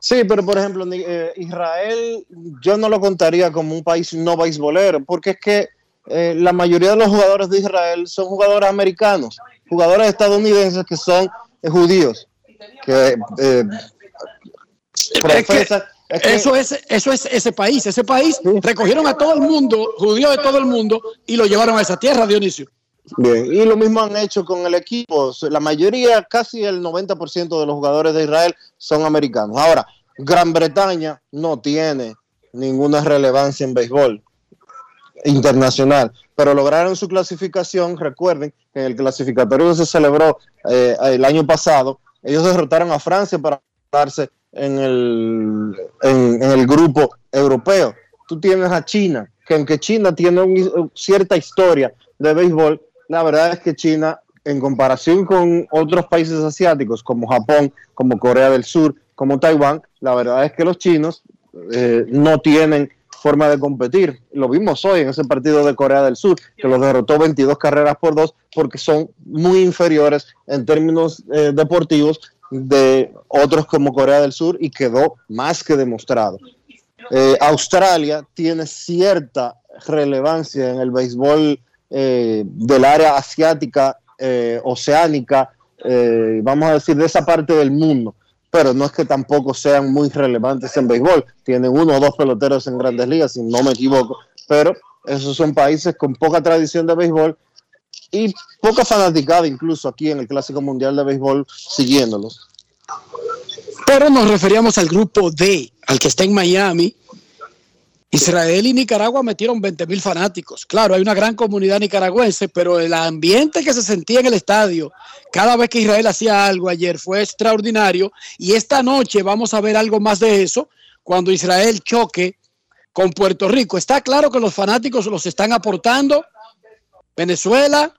S2: Sí, pero por ejemplo, eh, Israel yo no lo contaría como un país no beisbolero, porque es que eh, la mayoría de los jugadores de Israel son jugadores americanos, jugadores estadounidenses que son eh, judíos, que profesan- es que-
S4: Eso es, eso es ese país. Ese país recogieron a todo el mundo, judíos de todo el mundo, y lo llevaron a esa tierra, Dionisio.
S2: Bien, y lo mismo han hecho con el equipo. La mayoría, casi el 90% de los jugadores de Israel son americanos. Ahora, Gran Bretaña no tiene ninguna relevancia en béisbol internacional, pero lograron su clasificación. Recuerden que en el clasificatorio que se celebró eh, el año pasado, ellos derrotaron a Francia para darse en el, en, el grupo europeo. Tú tienes a China, que aunque China tiene un- cierta historia de béisbol, la verdad es que China, en comparación con otros países asiáticos como Japón, como Corea del Sur, como Taiwán, la verdad es que los chinos eh, no tienen forma de competir. Lo vimos hoy en ese partido de Corea del Sur, que los derrotó 22 carreras por dos, porque son muy inferiores en términos eh, deportivos de otros como Corea del Sur y quedó más que demostrado. Eh, Australia tiene cierta relevancia en el béisbol eh, del área asiática, eh, oceánica, eh, vamos a decir, de esa parte del mundo, pero no es que tampoco sean muy relevantes en béisbol. Tienen uno o dos peloteros en grandes ligas, si no me equivoco, pero esos son países con poca tradición de béisbol y poca fanaticada incluso aquí en el Clásico Mundial de Béisbol siguiéndolos.
S4: Pero nos referíamos al grupo D, al que está en Miami. Israel y Nicaragua metieron 20 mil fanáticos. Claro, hay una gran comunidad nicaragüense, pero el ambiente que se sentía en el estadio cada vez que Israel hacía algo ayer fue extraordinario. Y esta noche vamos a ver algo más de eso cuando Israel choque con Puerto Rico. Está claro que los fanáticos los están aportando. Venezuela,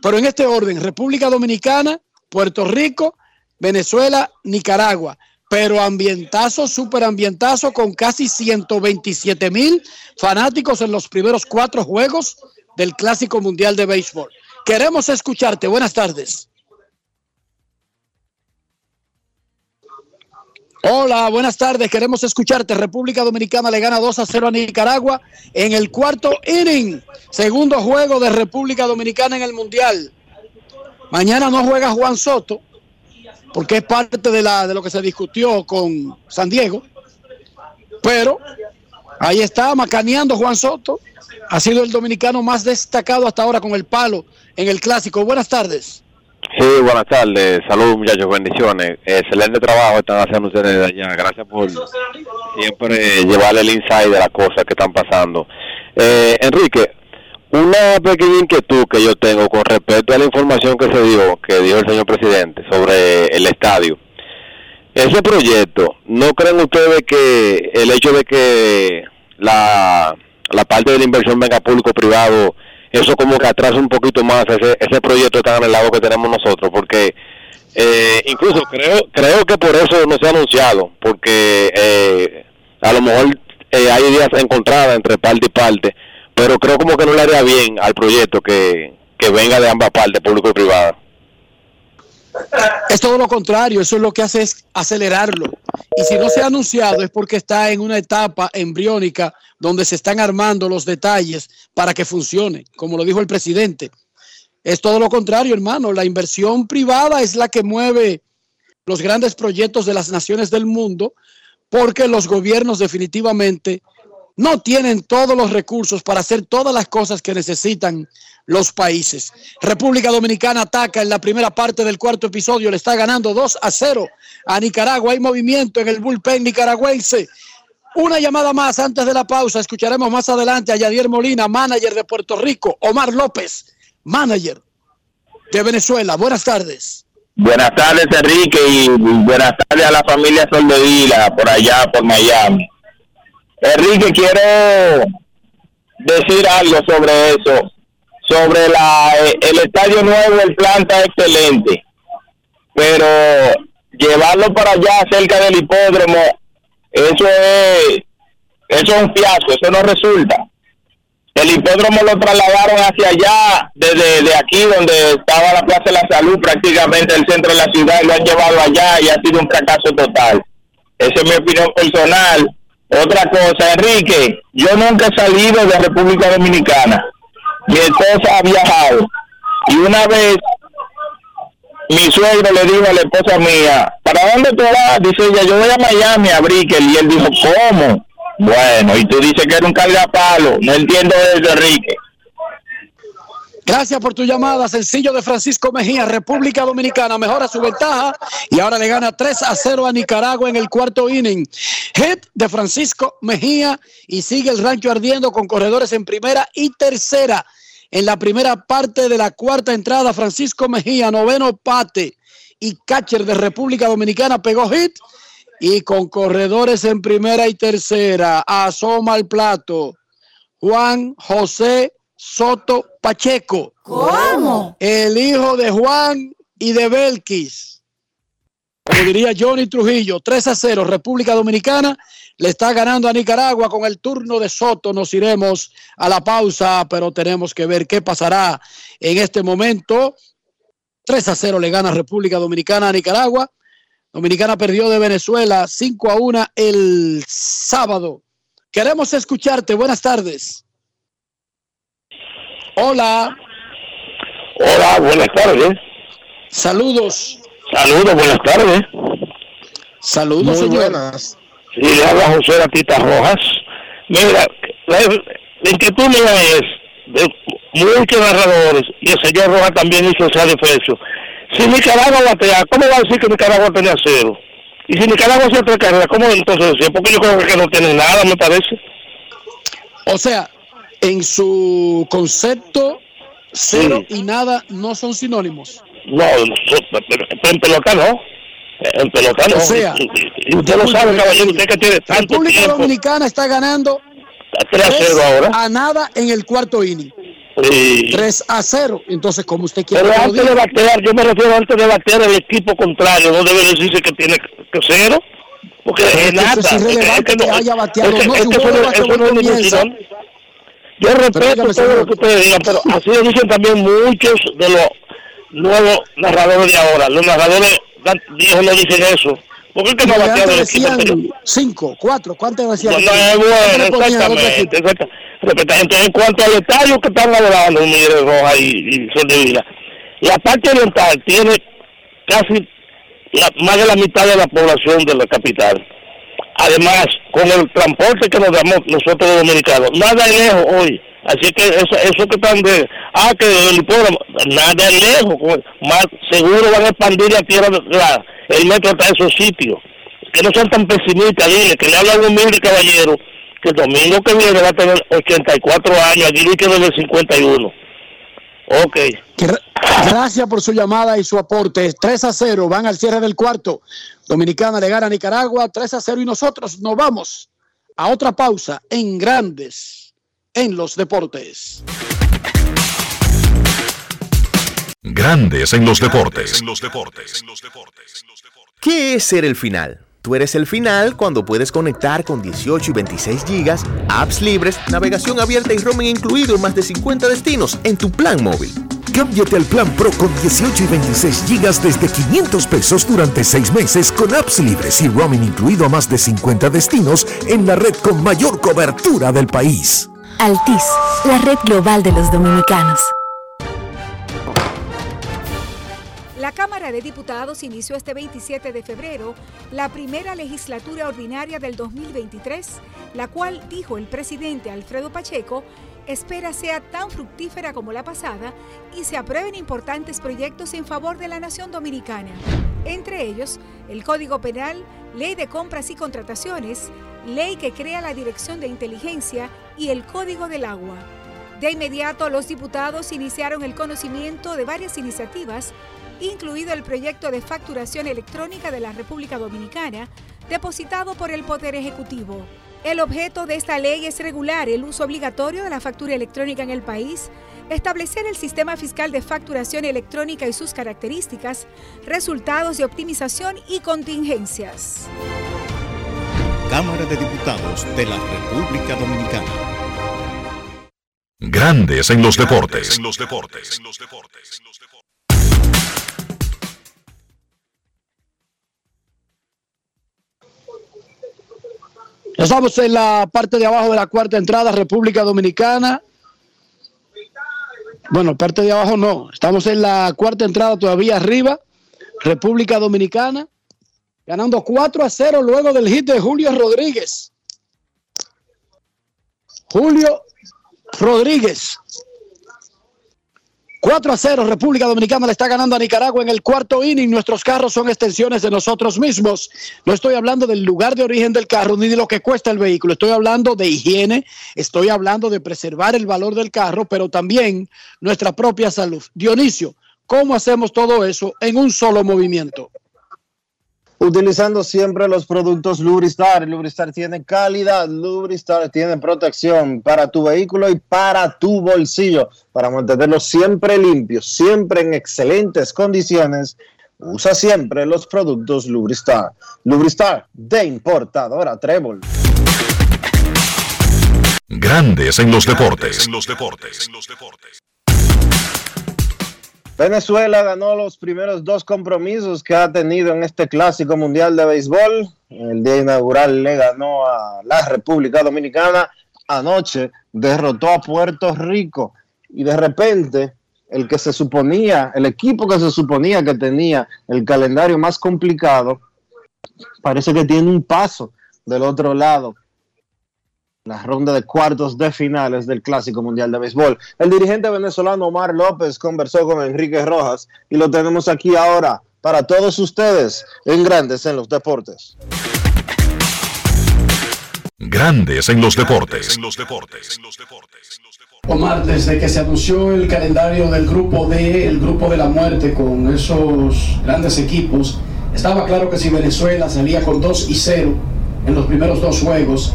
S4: pero en este orden, República Dominicana, Puerto Rico, Venezuela, Nicaragua. Pero ambientazo, super ambientazo, con casi 127 mil fanáticos en los primeros cuatro juegos del Clásico Mundial de Béisbol. Queremos escucharte. Buenas tardes. Hola, buenas tardes. Queremos escucharte. República Dominicana le gana 2 a 0 a Nicaragua en el cuarto inning. Segundo juego de República Dominicana en el Mundial. Mañana no juega Juan Soto porque es parte de, la, de lo que se discutió con San Diego. Pero ahí está macaneando Juan Soto. Ha sido el dominicano más destacado hasta ahora con el palo en el clásico. Buenas tardes.
S42: Sí, buenas tardes. Saludos, muchachos. Bendiciones. Excelente trabajo están haciendo ustedes de allá. Gracias por siempre llevarle el insight de las cosas que están pasando. Eh, Enrique, una pequeña inquietud que yo tengo con respecto a la información que se dio, que dijo el señor presidente sobre el estadio. Ese proyecto, ¿no creen ustedes que el hecho de que la, la parte de la inversión venga público-privado, eso como que atrasa un poquito más ese, ese proyecto tan anhelado que tenemos nosotros? Porque eh, incluso creo creo que por eso no se ha anunciado, porque eh, a lo mejor eh, hay ideas encontradas entre parte y parte, pero creo como que no le haría bien al proyecto que, que venga de ambas partes, público y privado.
S4: Es todo lo contrario, eso es lo que hace es acelerarlo. Y si no se ha anunciado es porque está en una etapa embriónica donde se están armando los detalles para que funcione, como lo dijo el presidente. Es todo lo contrario, hermano. La inversión privada es la que mueve los grandes proyectos de las naciones del mundo porque los gobiernos definitivamente no tienen todos los recursos para hacer todas las cosas que necesitan los países. República Dominicana ataca en la primera parte del cuarto episodio, le está ganando 2 a 0 a Nicaragua. Hay movimiento en el bullpen nicaragüense. Una llamada más antes de la pausa. Escucharemos más adelante a Yadier Molina, manager de Puerto Rico. Omar López, manager de Venezuela. Buenas tardes.
S43: Buenas tardes, Enrique, y buenas tardes a la familia Soldevila por allá, por Miami. Enrique, quiero decir algo sobre eso. Sobre la, eh, el estadio nuevo, el plan está excelente, pero llevarlo para allá, cerca del hipódromo, eso es, eso es un fiasco, eso no resulta. El hipódromo lo trasladaron hacia allá, desde de aquí donde estaba la Plaza de la Salud, prácticamente el centro de la ciudad, y lo han llevado allá y ha sido un fracaso total. Esa es mi opinión personal. Otra cosa, Enrique, yo nunca he salido de República Dominicana. Mi esposa ha viajado. Y una vez mi suegro le dijo a la esposa mía, ¿para dónde tú vas? Dice ella, yo voy a Miami a Brickell. Y él dijo, ¿cómo? Bueno, y tú dices que era un cargapalo. No entiendo eso, Enrique.
S4: Gracias por tu llamada. Sencillo de Francisco Mejía, República Dominicana mejora su ventaja y ahora le gana 3 a 0 a Nicaragua en el cuarto inning. Hit de Francisco Mejía y sigue el rancho ardiendo con corredores en primera y tercera. En la primera parte de la cuarta entrada, Francisco Mejía, noveno pate y catcher de República Dominicana pegó hit y con corredores en primera y tercera asoma el plato Juan José Soto Pacheco.
S34: ¿Cómo?
S4: El hijo de Juan y de Belkis. Como diría Johnny Trujillo, 3 a 0, República Dominicana le está ganando a Nicaragua con el turno de Soto. Nos iremos a la pausa, pero tenemos que ver qué pasará en este momento. 3 a 0 le gana República Dominicana a Nicaragua. Dominicana perdió de Venezuela 5 a 1 el sábado. Queremos escucharte. Buenas tardes. Hola.
S27: Hola, buenas tardes.
S4: Saludos.
S27: Saludos, buenas tardes.
S4: Saludos,
S27: Muy buenas. Sí, le habla José Gatita Rojas. Mira, la, la inquietud mía es de muchos narradores, y el señor Rojas también hizo esa defensa. Si Nicaragua batea, ¿cómo va a decir que Nicaragua tenía cero? Y si Nicaragua hace tres carreras, ¿cómo entonces decía? Porque yo creo que no tiene nada, me parece.
S4: O sea, en su concepto, cero y nada no son sinónimos.
S27: No, pero en pelota no. En pelota no.
S4: O sea,
S27: y, y- y usted lo sabe, caballero, usted que tiene tanto
S4: República
S27: tiempo.
S4: Dominicana está ganando
S27: 3 a 0 ahora.
S4: a nada en el cuarto inning.
S27: Sí.
S4: 3 a 0. Entonces, como usted quiere
S27: Pero antes de batear, yo me refiero antes de batear el equipo contrario, no debe decirse que tiene que cero, porque es nada.
S4: es irrelevante que haya bateado,
S27: es que-
S4: no, si un juego
S27: no- Yo respeto todo
S4: señor.
S27: lo que ustedes digan, pero así lo dicen también muchos de los nuevos narradores de ahora. Los narradores viejos no dicen eso. ¿Por qué que no bateado el equipo anterior?
S4: decían 5, 4. ¿Cuánto decían?
S27: No, no,
S4: ¿Cuánto
S27: es bueno, exactamente.
S4: equipo?
S27: exacta- respeta- Entonces, en cuanto al estadio que están hablando, Miguel Roja y, y Sol de Vila, la parte oriental tiene casi la- más de la mitad de la población de la capital. Además, con el transporte que nos damos nosotros los dominicanos, nada es lejos hoy. Así que eso, eso que están de, ah, que el hipódromo, nada es lejos. Más seguro van a expandir la tierra, la- el metro hasta esos sitios. Que no sean tan pesimistas, dile, que le hablan un humilde caballero, que el domingo que viene va a tener 84 años, allí que desde el 51. Ok.
S4: Gra- Gracias por su llamada y su aporte. 3 a 0, van al cierre del cuarto. Dominicana le gana a Nicaragua 3 a 0 y nosotros nos vamos a otra pausa en Grandes en los Deportes.
S1: Grandes en los deportes.
S44: ¿Qué es ser el final? Tú eres el final cuando puedes conectar con 18 y 26 gigas, apps libres, navegación abierta y roaming incluido en más de 50 destinos en tu plan móvil.
S37: Cámbiate al plan Pro con 18 y 26 gigas desde 500 pesos durante 6 meses con apps libres y roaming incluido a más de 50 destinos en la red con mayor cobertura del país.
S18: Altis, la red global de los dominicanos.
S21: La Cámara de Diputados inició este 27 de febrero la primera legislatura ordinaria del 2023, la cual, dijo el presidente Alfredo Pacheco, espera sea tan fructífera como la pasada y se aprueben importantes proyectos en favor de la nación dominicana. Entre ellos, el Código Penal, Ley de Compras y Contrataciones, Ley que crea la Dirección de Inteligencia y el Código del Agua. De inmediato, los diputados iniciaron el conocimiento de varias iniciativas incluido el proyecto de facturación electrónica de la República Dominicana, depositado por el Poder Ejecutivo. El objeto de esta ley es regular el uso obligatorio de la factura electrónica en el país, establecer el sistema fiscal de facturación electrónica y sus características, resultados de optimización y contingencias.
S22: Cámara de Diputados de la República Dominicana.
S1: Grandes en los deportes. En los deportes.
S4: Estamos en la parte de abajo de la cuarta entrada, República Dominicana. Bueno, parte de abajo no. Estamos en la cuarta entrada todavía arriba. República Dominicana. Ganando 4 a 0 luego del hit de Julio Rodríguez. Julio Rodríguez. 4 a 0, República Dominicana le está ganando a Nicaragua en el cuarto inning. Nuestros carros son extensiones de nosotros mismos. No estoy hablando del lugar de origen del carro ni de lo que cuesta el vehículo. Estoy hablando de higiene, estoy hablando de preservar el valor del carro, pero también nuestra propia salud. Dionisio, ¿cómo hacemos todo eso en un solo movimiento?
S2: Utilizando siempre los productos Lubristar. Lubristar tiene calidad, Lubristar tiene protección para tu vehículo y para tu bolsillo, para mantenerlo siempre limpio, siempre en excelentes condiciones. Usa siempre los productos Lubristar. Lubristar de importadora Trébol.
S1: Grandes en los deportes. En los deportes.
S2: Venezuela ganó los primeros dos compromisos que ha tenido en este clásico mundial de béisbol. El día inaugural le ganó a la República Dominicana. Anoche derrotó a Puerto Rico y de repente el que se suponía, el equipo que se suponía que tenía el calendario más complicado, parece que tiene un paso del otro lado la ronda de cuartos de finales del Clásico Mundial de Béisbol. El dirigente venezolano Omar López conversó con Enrique Rojas y lo tenemos aquí ahora para todos ustedes en Grandes en los Deportes.
S1: Grandes en los deportes. En los deportes.
S45: Omar, desde que se anunció el calendario del grupo D, el grupo de la muerte con esos grandes equipos, estaba claro que si Venezuela salía con 2 y 0 en los primeros dos juegos,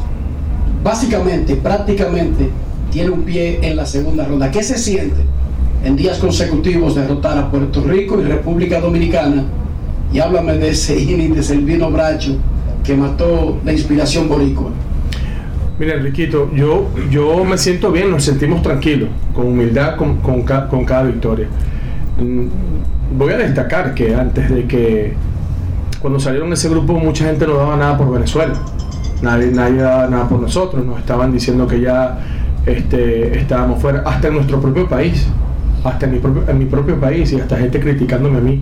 S45: básicamente, prácticamente, tiene un pie en la segunda ronda. ¿Qué se siente en días consecutivos derrotar a Puerto Rico y República Dominicana? Y háblame de ese inning de Selvino Bracho que mató la inspiración boricua.
S46: Mira, Enriquito, yo, yo me siento bien, nos sentimos tranquilos, con humildad, con, con, ca- con cada victoria. Mm, Voy a destacar que antes de que, cuando salieron ese grupo, mucha gente no daba nada por Venezuela. Nadie, daba nada por nosotros. Nos estaban diciendo que ya este, estábamos fuera, hasta en nuestro propio país. Hasta en mi propio, en mi propio país y hasta gente criticándome a mí.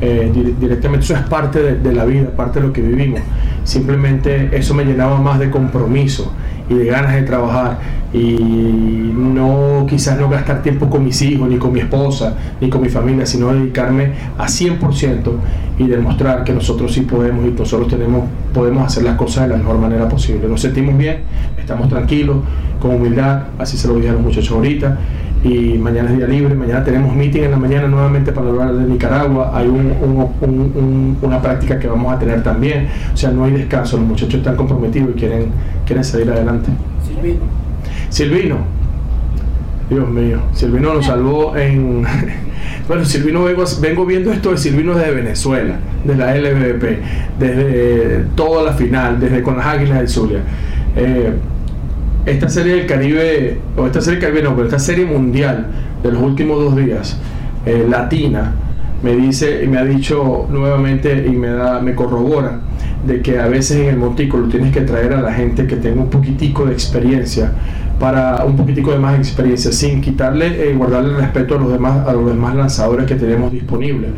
S46: eh, di- directamente eso es parte de la vida, parte de lo que vivimos. Simplemente eso me llenaba más de compromiso y de ganas de trabajar y no quizás no gastar tiempo con mis hijos, ni con mi esposa, ni con mi familia, sino dedicarme a 100% y demostrar que nosotros sí podemos y nosotros tenemos, podemos hacer las cosas de la mejor manera posible. Nos sentimos bien, estamos tranquilos, con humildad, así se lo dije a los muchachos ahorita. Y mañana es día libre, mañana tenemos meeting en la mañana nuevamente para hablar de Nicaragua. Hay un- un- un- un- una práctica que vamos a tener también. O sea, no hay descanso, los muchachos están comprometidos y quieren, quieren salir adelante. Silvino. Dios mío, Silvino nos salvó en... [laughs] Bueno, Silvino vengo, vengo viendo esto de Silvino desde Venezuela, de la LVP, desde toda la final, desde con las Águilas del Zulia. Eh, esta serie del Caribe, o esta serie no, pero esta serie mundial de los últimos dos días, eh, latina, me dice y me ha dicho nuevamente y me da, me corrobora de que a veces en el montículo tienes que traer a la gente que tenga un poquitico de experiencia para un poquitico de más experiencia, sin quitarle, eh, guardarle el respeto a los demás, a los demás lanzadores que tenemos disponibles.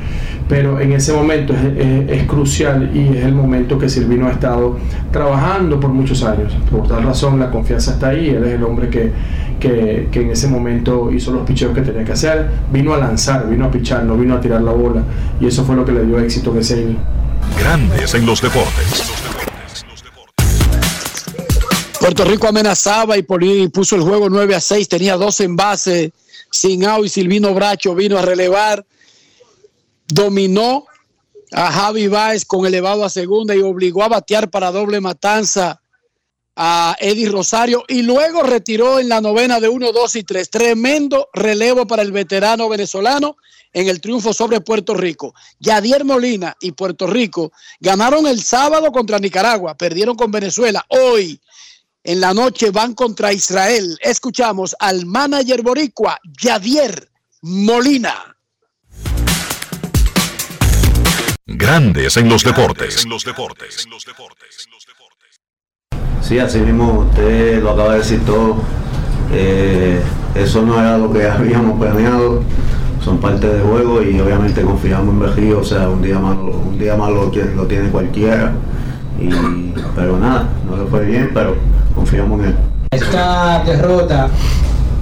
S46: Pero en ese momento es, es- es crucial y es el momento que Silvino ha estado trabajando por muchos años. Por tal razón, la confianza está ahí. Él es el hombre que, que, que en ese momento hizo los picheos que tenía que hacer. Vino a lanzar, vino a pichar, no vino a tirar la bola. Y eso fue lo que le dio éxito en ese inning.
S1: Grandes en los deportes.
S4: Puerto Rico amenazaba y puso el juego 9 a 6, tenía dos envases sin out y Silvino Bracho vino a relevar, dominó a Javi Baez con elevado a segunda y obligó a batear para doble matanza a Eddie Rosario y luego retiró en la novena de 1, 2 y 3. Tremendo relevo para el veterano venezolano en el triunfo sobre Puerto Rico. Yadier Molina y Puerto Rico ganaron el sábado contra Nicaragua, perdieron con Venezuela. Hoy en la noche van contra Israel. Escuchamos al manager boricua, Yadier Molina.
S1: Grandes en los deportes.
S47: Sí, así mismo usted lo acaba de decir todo. Eh, eso no era lo que [laughs] habíamos planeado. Son parte del juego y obviamente confiamos en Berrío. O sea, un día malo, un día malo lo tiene cualquiera. Y, pero nada, no le fue bien, pero confiamos en él.
S45: Esta derrota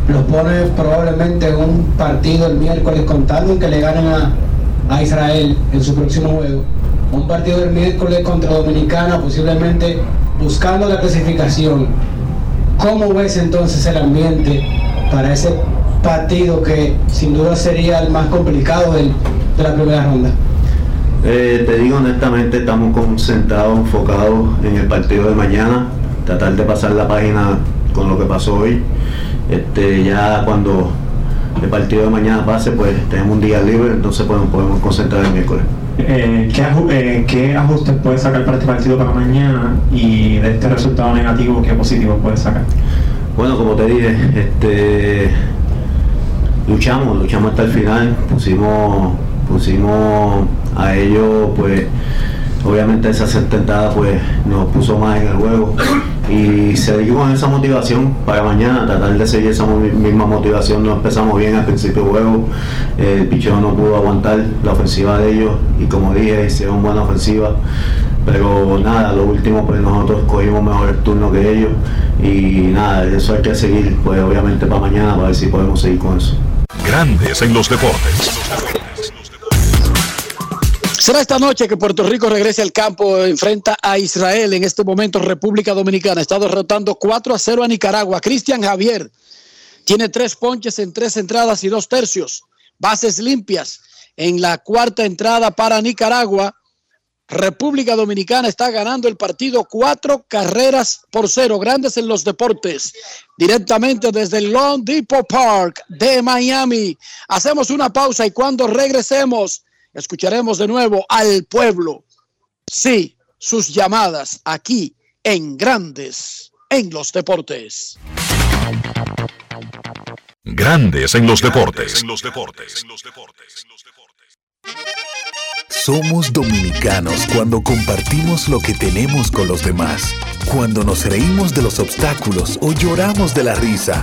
S45: los pone probablemente en un partido el miércoles contando que le ganen a, a Israel en su próximo juego. Un partido el miércoles contra Dominicana, posiblemente buscando la clasificación. ¿Cómo ves entonces el ambiente para ese partido que sin duda sería el más complicado de la primera ronda?
S47: Eh, te digo honestamente, estamos concentrados, enfocados en el partido de mañana, tratar de pasar la página con lo que pasó hoy. Este, ya cuando el partido de mañana pase, pues tenemos un día libre, entonces pues, nos podemos concentrar el miércoles.
S48: Eh, ¿qué, aju- eh, qué ajustes puedes sacar para este partido para mañana y de este resultado negativo, qué positivo puedes sacar?
S47: Bueno, como te dije, este, luchamos, luchamos hasta el final, pusimos, pusimos a ellos, pues, obviamente esa sententada pues nos puso más en el juego. Y seguimos esa motivación para mañana, tratar de seguir esa misma motivación, no empezamos bien al principio del juego, el pichón no pudo aguantar la ofensiva de ellos. Y como dije, hicieron buena ofensiva, pero nada, lo último pues nosotros cogimos mejor el turno que ellos. Y nada, eso hay que seguir pues obviamente para mañana para ver si podemos seguir con eso.
S1: Grandes en los deportes.
S4: Será esta noche que Puerto Rico regrese al campo, enfrenta a Israel. En este momento República Dominicana está derrotando 4 a 0 a Nicaragua. Cristian Javier tiene tres ponches en tres entradas y dos tercios. Bases limpias en la cuarta entrada para Nicaragua. República Dominicana está ganando el partido cuatro carreras por cero. Grandes en los deportes. Directamente desde el Long Depot Park de Miami. Hacemos una pausa y cuando regresemos escucharemos de nuevo al pueblo. Sí, sus llamadas aquí en Grandes en los deportes.
S1: Grandes en los deportes.
S37: Somos dominicanos cuando compartimos lo que tenemos con los demás, cuando nos reímos de los obstáculos o lloramos de la risa.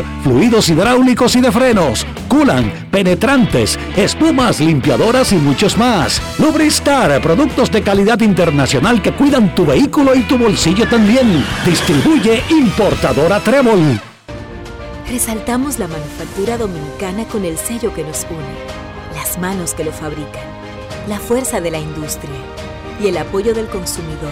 S49: fluidos hidráulicos y de frenos, culan, penetrantes, espumas, limpiadoras y muchos más. Lubristar, productos de calidad internacional que cuidan tu vehículo y tu bolsillo también. Distribuye importadora Trébol.
S18: Resaltamos la manufactura dominicana con el sello que nos une, las manos que lo fabrican, la fuerza de la industria y el apoyo del consumidor,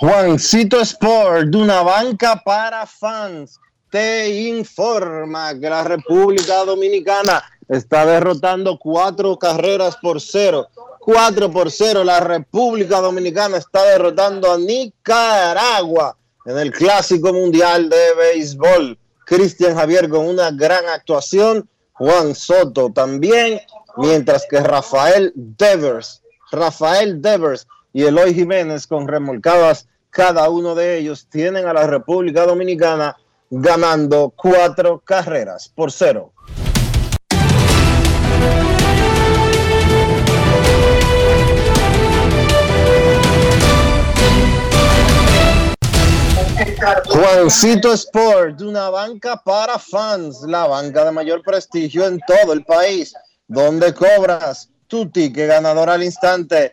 S2: Juancito Sport, de una banca para fans, te informa que la República Dominicana está derrotando cuatro carreras por cero. Cuatro por cero, la República Dominicana está derrotando a Nicaragua en el Clásico Mundial de Béisbol. Cristian Javier con una gran actuación, Juan Soto también, mientras que Rafael Devers, Rafael Devers y Eloy Jiménez con remolcadas. Cada uno de ellos tienen a la República Dominicana ganando cuatro carreras por cero. Juancito Sport, una banca para fans, la banca de mayor prestigio en todo el país, donde cobras tu ticket ganador al instante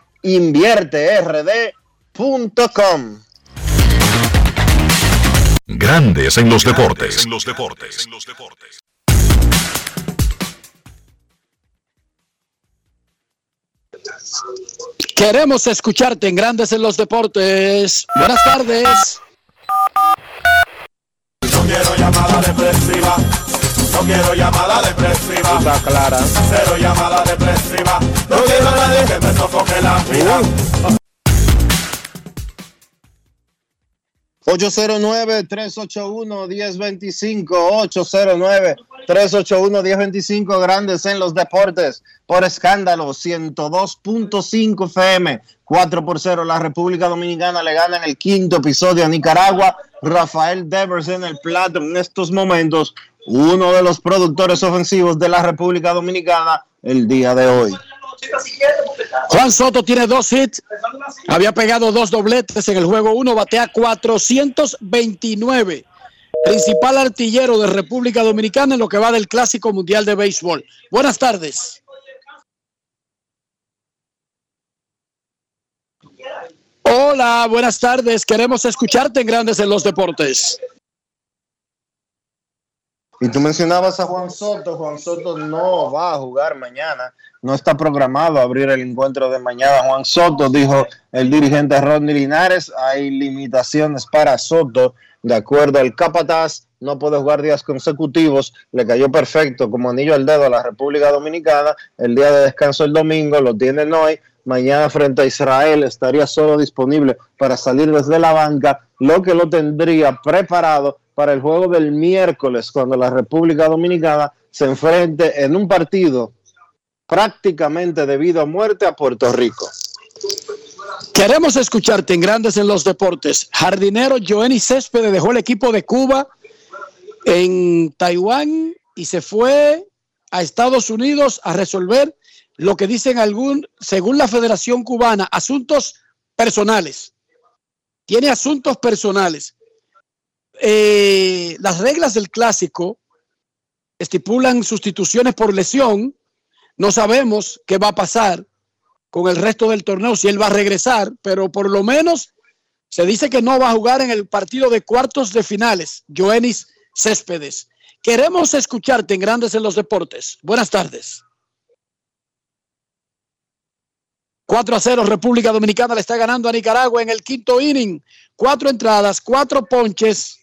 S2: invierterd.com.
S1: Grandes en los deportes. En los deportes.
S4: Queremos escucharte en Grandes en los deportes. Buenas tardes.
S35: No quiero llamada depresiva. No quiero llamada depresiva.
S29: Está clara.
S35: Cero llamada depresiva. No quiero a nadie que me sofoque la vida.
S2: 809-381-1025, 809-381-1025, grandes en los deportes, por escándalo, 102.5 FM, 4 por 0, la República Dominicana le gana en el quinto episodio a Nicaragua, Rafael Devers en el plato en estos momentos, uno de los productores ofensivos de la República Dominicana el día de hoy.
S4: Juan Soto tiene dos hits, había pegado dos dobletes en el juego uno, batea 429. Principal artillero de República Dominicana en lo que va del Clásico Mundial de Béisbol. Buenas tardes. Hola, buenas tardes. Queremos escucharte en Grandes en los Deportes.
S2: Y tú mencionabas a Juan Soto. Juan Soto no va a jugar mañana. No está programado abrir el encuentro de mañana. Juan Soto, dijo el dirigente Rodney Linares, hay limitaciones para Soto. De acuerdo al Capataz, no puede jugar días consecutivos. Le cayó perfecto como anillo al dedo a la República Dominicana. El día de descanso el domingo lo tienen hoy. Mañana frente a Israel estaría solo disponible para salir desde la banca, lo que lo tendría preparado para el juego del miércoles, cuando la República Dominicana se enfrente en un partido prácticamente debido a muerte a Puerto Rico.
S4: Queremos escucharte en Grandes en los Deportes. Jardinero Joenny Céspedes dejó el equipo de Cuba en Taiwán y se fue a Estados Unidos a resolver lo que dicen algún, según la Federación Cubana, asuntos personales. Tiene asuntos personales. Eh, las reglas del clásico estipulan sustituciones por lesión. No sabemos qué va a pasar con el resto del torneo, si él va a regresar, pero por lo menos Se dice que no va a jugar en el partido de cuartos de finales, Joenis Céspedes. Queremos escucharte en Grandes en los Deportes. Buenas tardes. 4 a 0, República Dominicana le está ganando a Nicaragua en el quinto inning. Cuatro entradas, cuatro ponches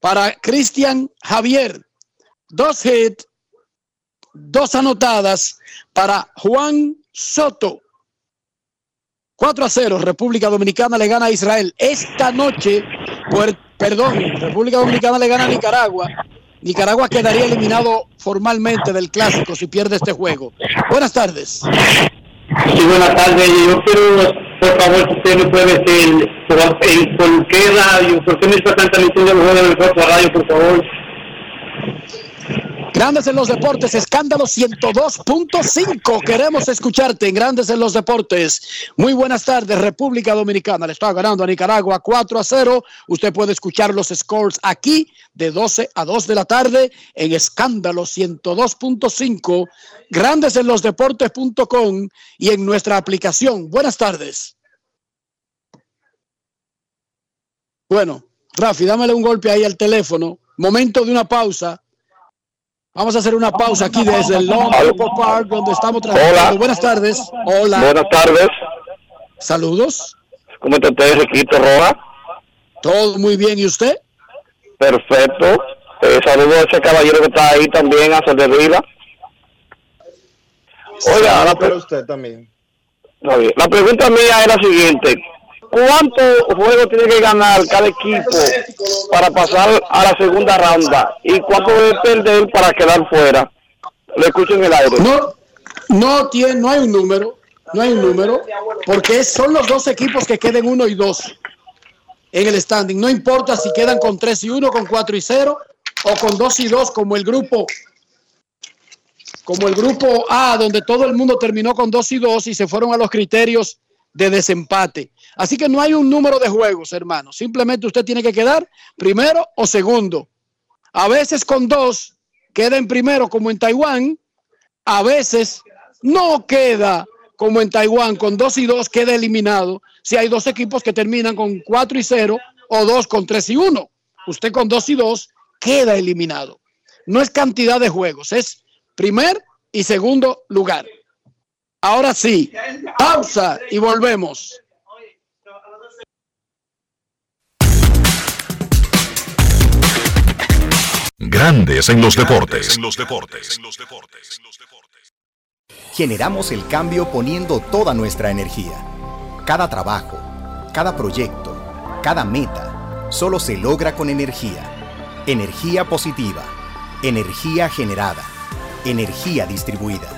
S4: para Cristian Javier. Dos hits, dos anotadas para Juan Soto. 4 a 0, República Dominicana le gana a Israel. Esta noche, perdón, República Dominicana le gana a Nicaragua. Nicaragua quedaría eliminado formalmente del clásico si pierde este juego. Buenas tardes.
S50: Buenas tardes. Yo quiero, por favor, si usted me puede decir por, qué radio, por qué me está transmitiendo el juego en el radio, por favor.
S4: Grandes en los deportes, escándalo 102.5. Queremos escucharte en Grandes en los deportes. Muy buenas tardes, República Dominicana. Le está ganando a Nicaragua 4 a 0. Usted puede escuchar los scores aquí de 12 a 2 de la tarde en escándalo 102.5, grandes en los deportes.com y en nuestra aplicación. Buenas tardes. Bueno, Rafi, dámele un golpe ahí al teléfono. Momento de una pausa Vamos a hacer una pausa aquí desde el Long Park, donde estamos trabajando. Buenas tardes. Hola.
S27: Buenas tardes.
S4: Saludos.
S27: ¿Cómo está usted, Riquito Roja?
S4: Todo muy bien. ¿Y usted?
S27: Perfecto. Eh, saludo a ese caballero que está ahí también, a Vida.
S2: Oiga, la, usted también.
S27: la pregunta mía es la siguiente. ¿Cuántos juegos tiene que ganar cada equipo para pasar a la segunda ronda? ¿Y cuánto debe perder para quedar fuera? Le escucho en el aire.
S4: No, no, tiene, no hay un número, no hay un número, porque son los dos equipos que queden uno y dos en el standing. No importa si quedan con 3 y 1, con 4 y 0 o con 2 y 2 como el grupo como el grupo A, donde todo el mundo terminó con 2 y 2 y se fueron a los criterios de desempate. Así que no hay un número de juegos, hermano. Simplemente usted tiene que quedar primero o segundo. A veces con dos queda en primero como en Taiwán. A veces no queda como en Taiwán. Con dos y dos queda eliminado. Si hay dos equipos que terminan con cuatro y cero o dos con tres y uno. Usted con dos y dos queda eliminado. No es cantidad de juegos, es primer y segundo lugar. Ahora sí, pausa y volvemos.
S37: Grandes en los deportes.
S19: Generamos el cambio poniendo toda nuestra energía. Cada trabajo, cada proyecto, cada meta, solo se logra con energía. Energía positiva, energía generada, energía distribuida.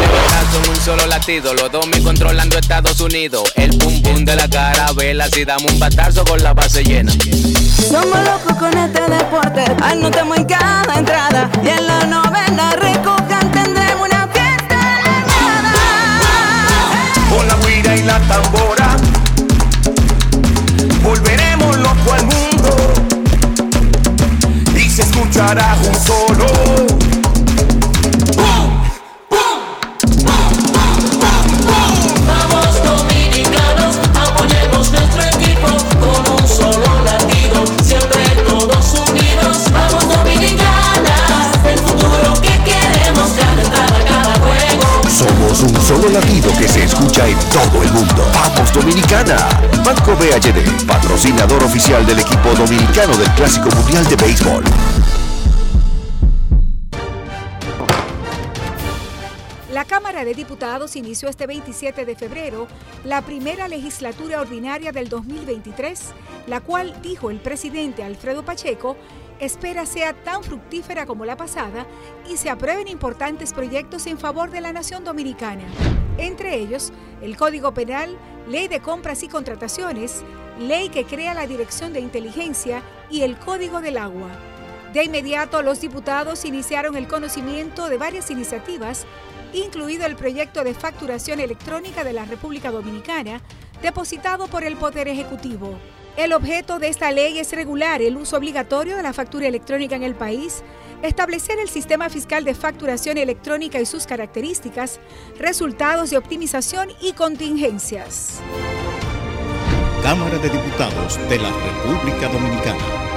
S51: Somos un solo latido, los dos me controlando Estados Unidos. El pum pum de la carabela, si damos un batazo con la base llena.
S34: Somos locos con este deporte, anotamos en cada entrada y en la novena recojan tendremos una fiesta elevada.
S52: Con la guira y la tambora, volveremos loco al mundo y se escuchará un solo
S37: un solo latido que se escucha en todo el mundo. Vamos Dominicana. Banco BHD, patrocinador oficial del equipo dominicano del Clásico Mundial de Béisbol.
S21: La Cámara de Diputados inició este 27 de febrero la primera legislatura ordinaria del 2023, la cual, dijo el presidente Alfredo Pacheco, espera sea tan fructífera como la pasada y se aprueben importantes proyectos en favor de la nación dominicana. Entre ellos, el Código Penal, Ley de Compras y Contrataciones, Ley que crea la Dirección de Inteligencia y el Código del Agua. De inmediato, los diputados iniciaron el conocimiento de varias iniciativas, incluido el proyecto de facturación electrónica de la República Dominicana, depositado por el Poder Ejecutivo. El objeto de esta ley es regular el uso obligatorio de la factura electrónica en el país, establecer el sistema fiscal de facturación electrónica y sus características, resultados de optimización y contingencias.
S1: Cámara de Diputados de la República Dominicana.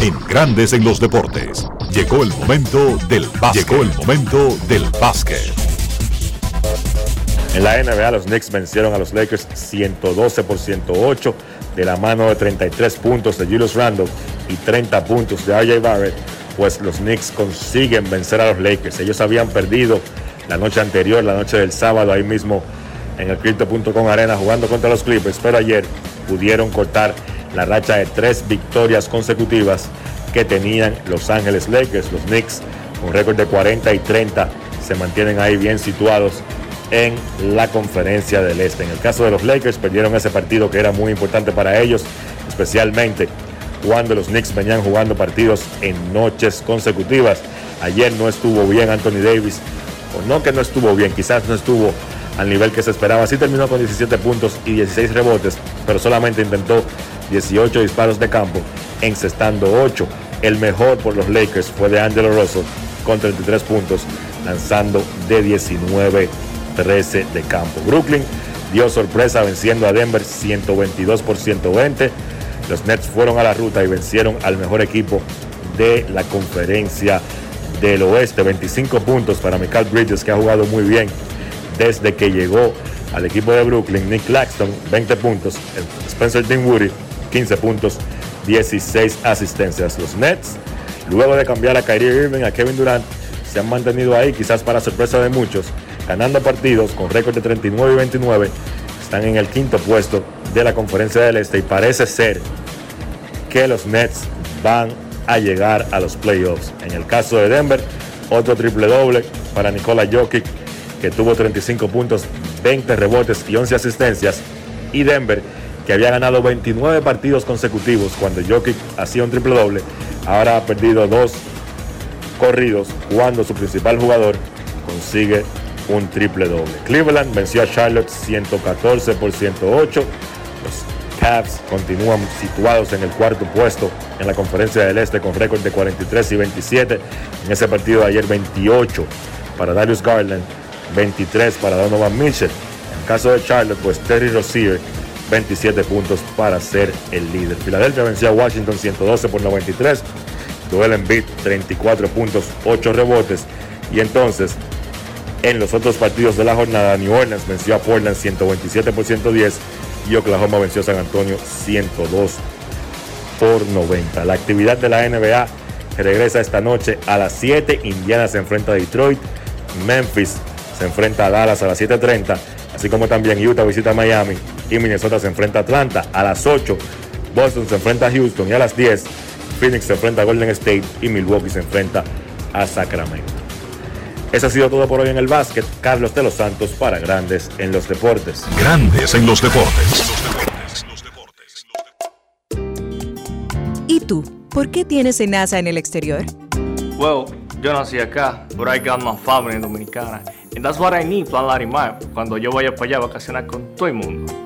S1: En Grandes en los Deportes, llegó el momento del básquet. Llegó el momento del básquet.
S24: En la NBA, los Knicks vencieron a los Lakers 112 por 108 de la mano de 33 puntos de Julius Randle y 30 puntos de RJ Barrett, pues los Knicks consiguen vencer a los Lakers. Ellos habían perdido la noche anterior, la noche del sábado, ahí mismo en el Crypto.com Arena jugando contra los Clippers, pero ayer pudieron cortar la racha de tres victorias consecutivas que tenían Los Ángeles Lakers. Los Knicks, con récord de 40 y 30, se mantienen ahí bien situados en la conferencia del Este. En el caso de los Lakers, perdieron ese partido que era muy importante para ellos, especialmente cuando los Knicks venían jugando partidos en noches consecutivas. Ayer no estuvo bien Anthony Davis, o no que no estuvo bien, quizás no estuvo al nivel que se esperaba. Sí terminó con 17 puntos y 16 rebotes, pero solamente intentó 18 disparos de campo, encestando 8. El mejor por los Lakers fue de Angelo Russell con 33 puntos, lanzando de 19 13 de campo. Brooklyn dio sorpresa venciendo a Denver 122 por 120. Los Nets fueron a la ruta y vencieron al mejor equipo de la conferencia del oeste. 25 puntos para Michael Bridges, que ha jugado muy bien desde que llegó al equipo de Brooklyn. Nick Claxton, 20 puntos. Spencer Dinwiddie, 15 puntos, 16 asistencias. Los Nets, luego de cambiar a Kyrie Irving, a Kevin Durant, se han mantenido ahí, quizás para sorpresa de muchos, ganando partidos con récord de 39 y 29. Están en el quinto puesto de la conferencia del Este y parece ser que los Nets van a llegar a los playoffs. En el caso de Denver, otro triple doble para Nikola Jokic, que tuvo 35 puntos, 20 rebotes y 11 asistencias. Y Denver, que había ganado 29 partidos consecutivos cuando Jokic hacía un triple doble, ahora ha perdido dos corridos cuando su principal jugador consigue un triple doble. Cleveland venció a Charlotte 114 por 108. Los Cavs continúan situados en el cuarto puesto en la conferencia del Este con récord de 43 y 27. En ese partido de ayer 28 para Darius Garland, 23 para Donovan Mitchell. En caso de Charlotte, pues Terry Rozier 27 puntos para ser el líder. Filadelfia venció a Washington 112 por 93. Joel Embiid 34 puntos, 8 rebotes. Y entonces, en los otros partidos de la jornada, New Orleans venció a Portland 127 por 110 y Oklahoma venció a San Antonio 102 por 90. La actividad de la NBA regresa esta noche a las 7. Indiana se enfrenta a Detroit. Memphis se enfrenta a Dallas a las 7.30. Así como también Utah visita a Miami y Minnesota se enfrenta a Atlanta. A las 8, Boston se enfrenta a Houston y a las 10, Phoenix se enfrenta a Golden State y Milwaukee se enfrenta a Sacramento. Eso ha sido todo por hoy en el básquet. Carlos de los Santos para Grandes en los Deportes.
S1: Grandes en los Deportes.
S13: ¿Y tú? ¿Por qué tienes NASA en el exterior?
S53: Well, yo nací acá, but I got my family dominicana. And that's what I need, Plan Larimar, cuando yo vaya para allá a vacacionar con todo el mundo.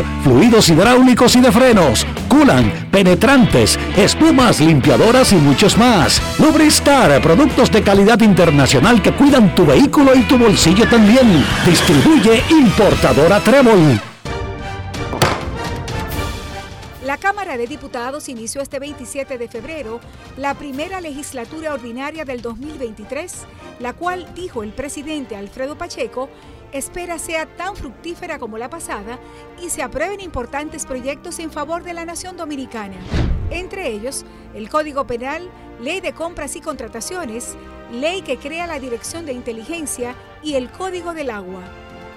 S49: fluidos hidráulicos y de frenos, culan, penetrantes, espumas, limpiadoras y muchos más. Lubristar, productos de calidad internacional que cuidan tu vehículo y tu bolsillo también. Distribuye importadora Trébol.
S21: La Cámara de Diputados inició este 27 de febrero la primera legislatura ordinaria del 2023, la cual, dijo el presidente Alfredo Pacheco, espera sea tan fructífera como la pasada y se aprueben importantes proyectos en favor de la nación dominicana. Entre ellos, el Código Penal, Ley de Compras y Contrataciones, Ley que crea la Dirección de Inteligencia y el Código del Agua.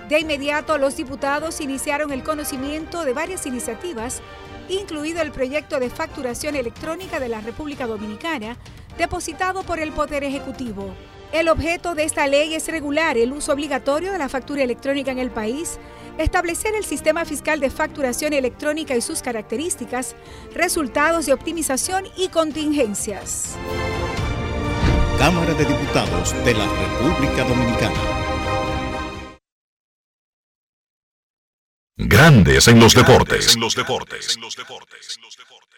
S21: De inmediato, los diputados iniciaron el conocimiento de varias iniciativas, incluido el proyecto de facturación electrónica de la República Dominicana, depositado por el Poder Ejecutivo. El objeto de esta ley es regular el uso obligatorio de la factura electrónica en el país, establecer el sistema fiscal de facturación electrónica y sus características, resultados de optimización y contingencias.
S54: Cámara de Diputados de la República Dominicana.
S1: Grandes en los deportes.